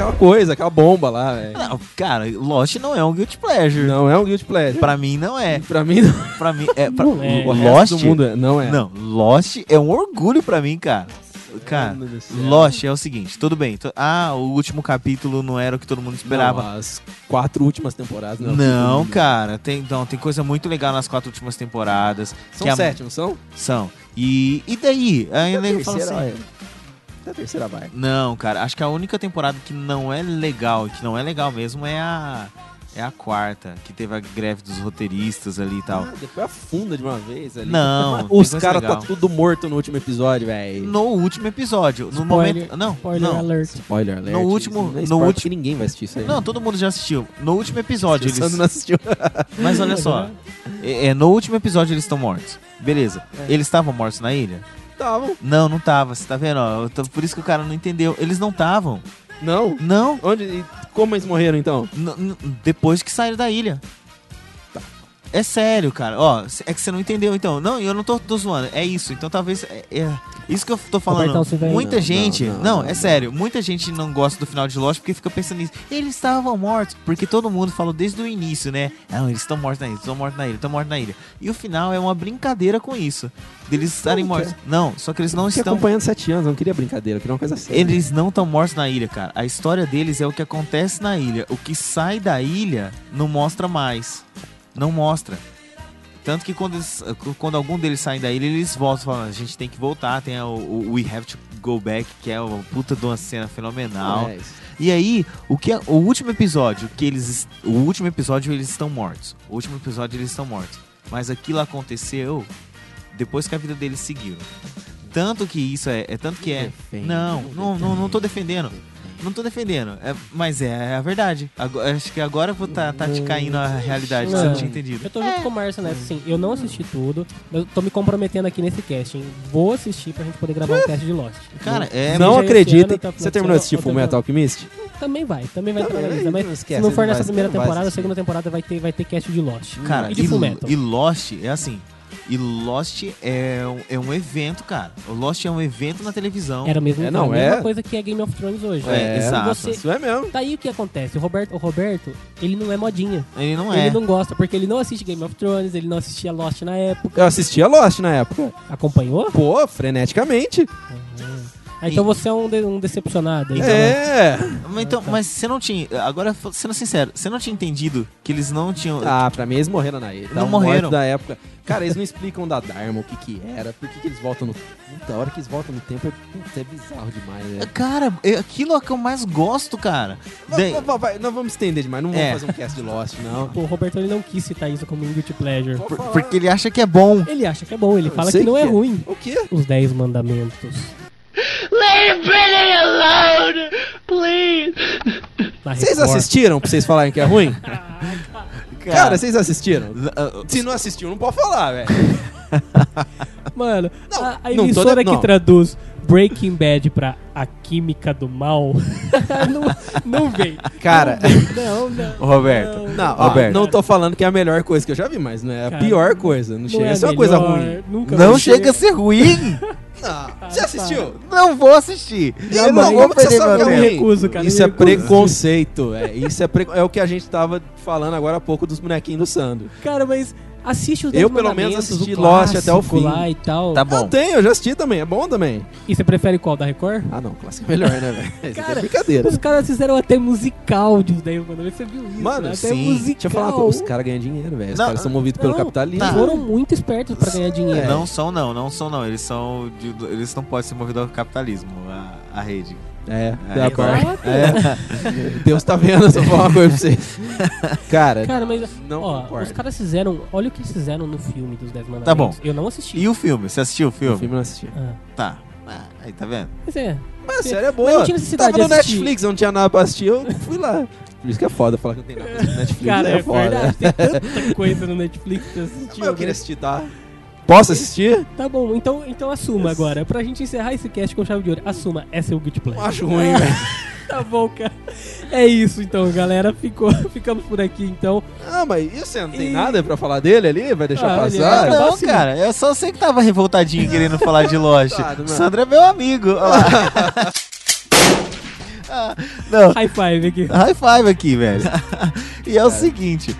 Aquela coisa, aquela bomba lá, velho. Não, cara, Lost não é um guilty pleasure. Não é um Guilty Pleasure. Pra mim não é. Pra mim, não. Pra mim é. Pra, Não é. o Lost. do mundo é- não é. Não, Lost é um orgulho pra mim, cara. Cara. Lost é o seguinte, tudo bem. to- Ah, o último capítulo não era o que todo mundo esperava. Não, as quatro últimas temporadas. Não, Não, cara, tem, não, tem coisa muito legal nas quatro últimas temporadas. São que a- sete, não são? São. E, e daí? Aí nego fala assim. é. Até a terceira vai. Não, cara, acho que a única temporada que não é legal, que não é legal mesmo, é a. É a quarta, que teve a greve dos roteiristas ali e tal. Ah, depois afunda de uma vez ali. Não, Os caras tá tudo morto no último episódio, velho. No último episódio. No Spoiler- momento. Não, Spoiler não. alert. Spoiler alert. No último- é no último- ninguém vai assistir isso aí. Não, todo mundo já assistiu. No último episódio eles. não assistiu. Mas olha só. É, é, no último episódio eles estão mortos. Beleza. É. Eles estavam mortos na ilha? Estavam. Não, não tava. Você tá vendo? ó? Tô- Por isso que o cara não entendeu. Eles não estavam. Não? Não. Onde, e como eles morreram, então? N- n- depois que saíram da ilha. É sério, cara. Ó, é que você não entendeu, então. Não, eu não tô, tô zoando. É isso. Então talvez. É, é isso que eu tô falando. Robertão, Muita Não, gente. não, Não, não, é não. sério. Muita gente não gosta do final de Lost porque fica pensando nisso. Eles estavam mortos. Porque todo mundo falou desde o início, né? Não, eles estão mortos na ilha, estão mortos na ilha, estão mortos na ilha. E o final é uma brincadeira com isso. Deles estarem mortos. Não, só que eles não Fiquei estão. acompanhando sete anos, eu não queria brincadeira, eu queria uma coisa séria. Eles não estão mortos na ilha, cara. A história deles é o que acontece na ilha. O que sai da ilha não mostra mais. Não mostra. Tanto que quando, eles- quando algum deles saem da ilha, eles voltam falando, a gente tem que voltar, tem o, o We Have to Go Back, que é uma puta de uma cena fenomenal. É. E aí, o que é- o último episódio que eles o último episódio eles estão mortos. O último episódio eles estão mortos. Mas aquilo aconteceu depois que a vida deles seguiu. Tanto que isso é, é tanto que é. Defende, Não, não não, não, não tô defendendo. Não tô defendendo, é, mas é a verdade. Agora- acho que agora eu vou tá, tá te caindo a realidade, você não tinha entendido. Eu tô junto com o Márcio nessa, assim. Eu não assisti tudo, mas eu tô me comprometendo aqui nesse casting. Vou assistir pra gente poder gravar um cast de Lost. Cara, é. não acreditem. ano, tá Você terminou de assistir Full Metal Alchemist? Também vai, também vai Também, entrar na lista. não Mas esquece, se não for nessa primeira temporada, a segunda temporada vai ter, vai ter cast de Lost. Cara, e de e, e Lost é assim. E Lost é um, é um evento, cara. O Lost é um evento na televisão. Era mesmo, É, não, a mesma é- coisa que é Game of Thrones hoje. É, exato. Você, Isso é mesmo. Daí Tá o que acontece? O Roberto, o Roberto, ele não é modinha. Ele não ele é. não gosta, porque ele não assiste Game of Thrones, ele não assistia Lost na época. Eu assistia Lost na época. Acompanhou? Pô, freneticamente. Ah, então você é um, de- um decepcionado. Então, É. Mas, então, mas você não tinha. Agora, sendo sincero, você não tinha entendido que eles não tinham. Ah, pra mim eles morreram na. Não Tá, morte morreram. da época. Cara, eles não explicam da Dharma o que que era, por que que eles voltam no... Puta, a hora que eles voltam no tempo é, puta, é bizarro demais, né? Cara, é- aquilo é o que eu mais gosto, cara. Vai, vai, não vamos estender demais, não vamos É. fazer um cast de Lost, não. O Roberto ele não quis citar isso como um guilty pleasure. Por- porque ele acha que é bom. Ele acha que é bom, ele Eu fala que não é que é. ruim. O quê? Os 10 mandamentos. Leave Britney alone! Please! Vocês assistiram pra vocês falarem que é ruim? Cara, vocês assistiram? ah, Se não assistiu, não pode falar, velho. Mano, Não, a, a não tô emissora de- que não. traduz Breaking Bad pra A Química do Mal não, não vem. Cara, Não, não. Roberto. não, ó, Roberto. não tô falando que é a melhor coisa que eu já vi, mas não é a Cara, pior coisa. Não, Não chega é a ser a uma coisa ruim. Nunca Não chega a ser. ser ruim. Você assistiu? Não vou assistir. Eu Eu não não vou perder meu tempo. recuso, cara, Isso me é preconceito. É, isso é, pre... é o que a gente tava falando agora há pouco dos bonequinhos do Sandro. Cara, mas assiste os Eu, pelo menos, assisti o Lost até o fim. lá e tal. Tá Eu bom. tenho, eu já assisti também. É bom também. E você prefere qual, da Record? Ah, não. Clássico é melhor, né, velho? É Cara, brincadeira. Os caras fizeram até musical de os 10 Mandamentos. Você viu isso? Mano, até sim. musical. Deixa eu falar coisa. Os caras ganham dinheiro, velho. Os caras são movidos pelo capitalismo. Eles foram muito espertos pra ganhar dinheiro. Não são não, não são não. Eles são de- eles não podem ser movidos ao capitalismo, a, a rede. É, É, exato. parte. É. Deus tá vendo, eu só vou falar uma coisa pra vocês. Cara, Cara, mas Não ó, concordo. os caras fizeram. Olha o que eles fizeram no filme dos 10 Mandamentos. Tá bom. Eu não assisti. E o filme? Você assistiu o o filme? filme eu não assisti. Ah, Tá. Ah, aí tá vendo? mas é. Mas a série é boa. Mas não tinha necessidade Tava no. Netflix, eu não tinha nada pra assistir, eu fui lá. Por isso que é foda falar que não tem nada pra assistir no Netflix. Cara, é, é, foda. verdade. Tem tanta coisa no Netflix pra assistir. Mas eu queria né? assistir, tá? Posso assistir? Tá bom, então, então assuma agora. Pra gente encerrar esse cast com chave de ouro. Assuma, essa é o Guilty Pleasure. acho ruim, velho. Tá bom, cara. É isso então, galera. Ficou, ficamos por aqui então. Ah, mas e você não tem E- nada pra falar dele ali? Vai deixar Ah, passar? vai não, assim. cara, é só você que tava revoltadinho querendo falar de Lost. Coitado, mano. Sandro é meu amigo. Olha lá. Ah, não, High five aqui. high five aqui, velho. e é o seguinte.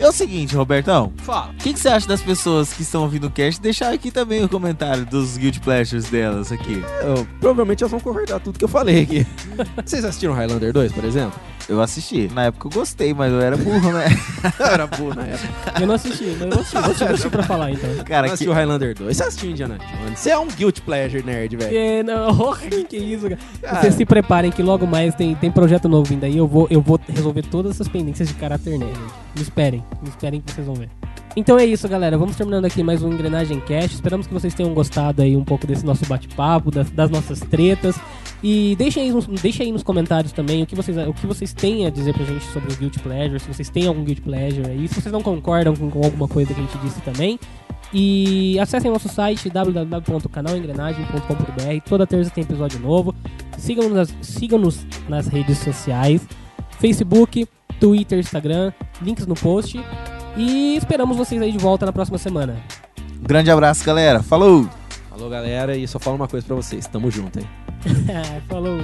É o seguinte, Robertão. Fala. O que, que você acha das pessoas que estão ouvindo o cast? Deixar aqui também o comentário dos guilty pleasures delas aqui. Eu- provavelmente elas vão concordar tudo que eu falei aqui. Vocês assistiram Highlander 2, por exemplo? Eu assisti. Na época eu gostei, mas eu era burro, né? Eu era burro na época. Eu não assisti, mas eu assistir, vou assistir, vou assistir pra falar então. Cara, Cara, que... assistiu Highlander 2. Você assistiu Indiana Jones. Você é um guilty pleasure nerd, velho. É, não, que, que isso, cara. Cara. Vocês se preparem que logo mais tem, tem projeto novo vindo aí. Eu vou, eu vou resolver todas essas pendências de caráter nerd. Me esperem, me esperem que vocês vão ver. Então é isso, galera. Vamos terminando aqui mais um Engrenagem Cast. Esperamos que vocês tenham gostado aí um pouco desse nosso bate-papo, das, das nossas tretas. E deixem aí, nos, deixem aí nos comentários também o que, vocês, o que vocês têm a dizer pra gente sobre o Guilty Pleasure, se vocês têm algum Guilty Pleasure aí, se vocês não concordam com, com alguma coisa que a gente disse também. E acessem nosso site www.canalengrenagem.com.br. Toda terça tem episódio novo. Sigam-nos nas, sigam-nos nas redes sociais: Facebook, Twitter, Instagram, links no post. E esperamos vocês aí de volta na próxima semana. Grande abraço, galera. Falou! Falou, galera. E só falo uma coisa pra vocês. Tamo junto, hein? Falou!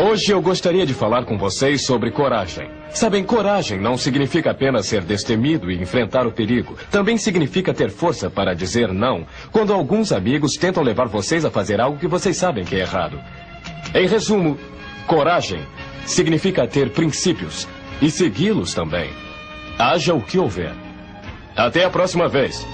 Hoje eu gostaria de falar com vocês sobre coragem. Sabem, coragem não significa apenas ser destemido e enfrentar o perigo. Também significa ter força para dizer não quando alguns amigos tentam levar vocês a fazer algo que vocês sabem que é errado. Em resumo, coragem significa ter princípios e segui-los também. Haja o que houver. Até a próxima vez.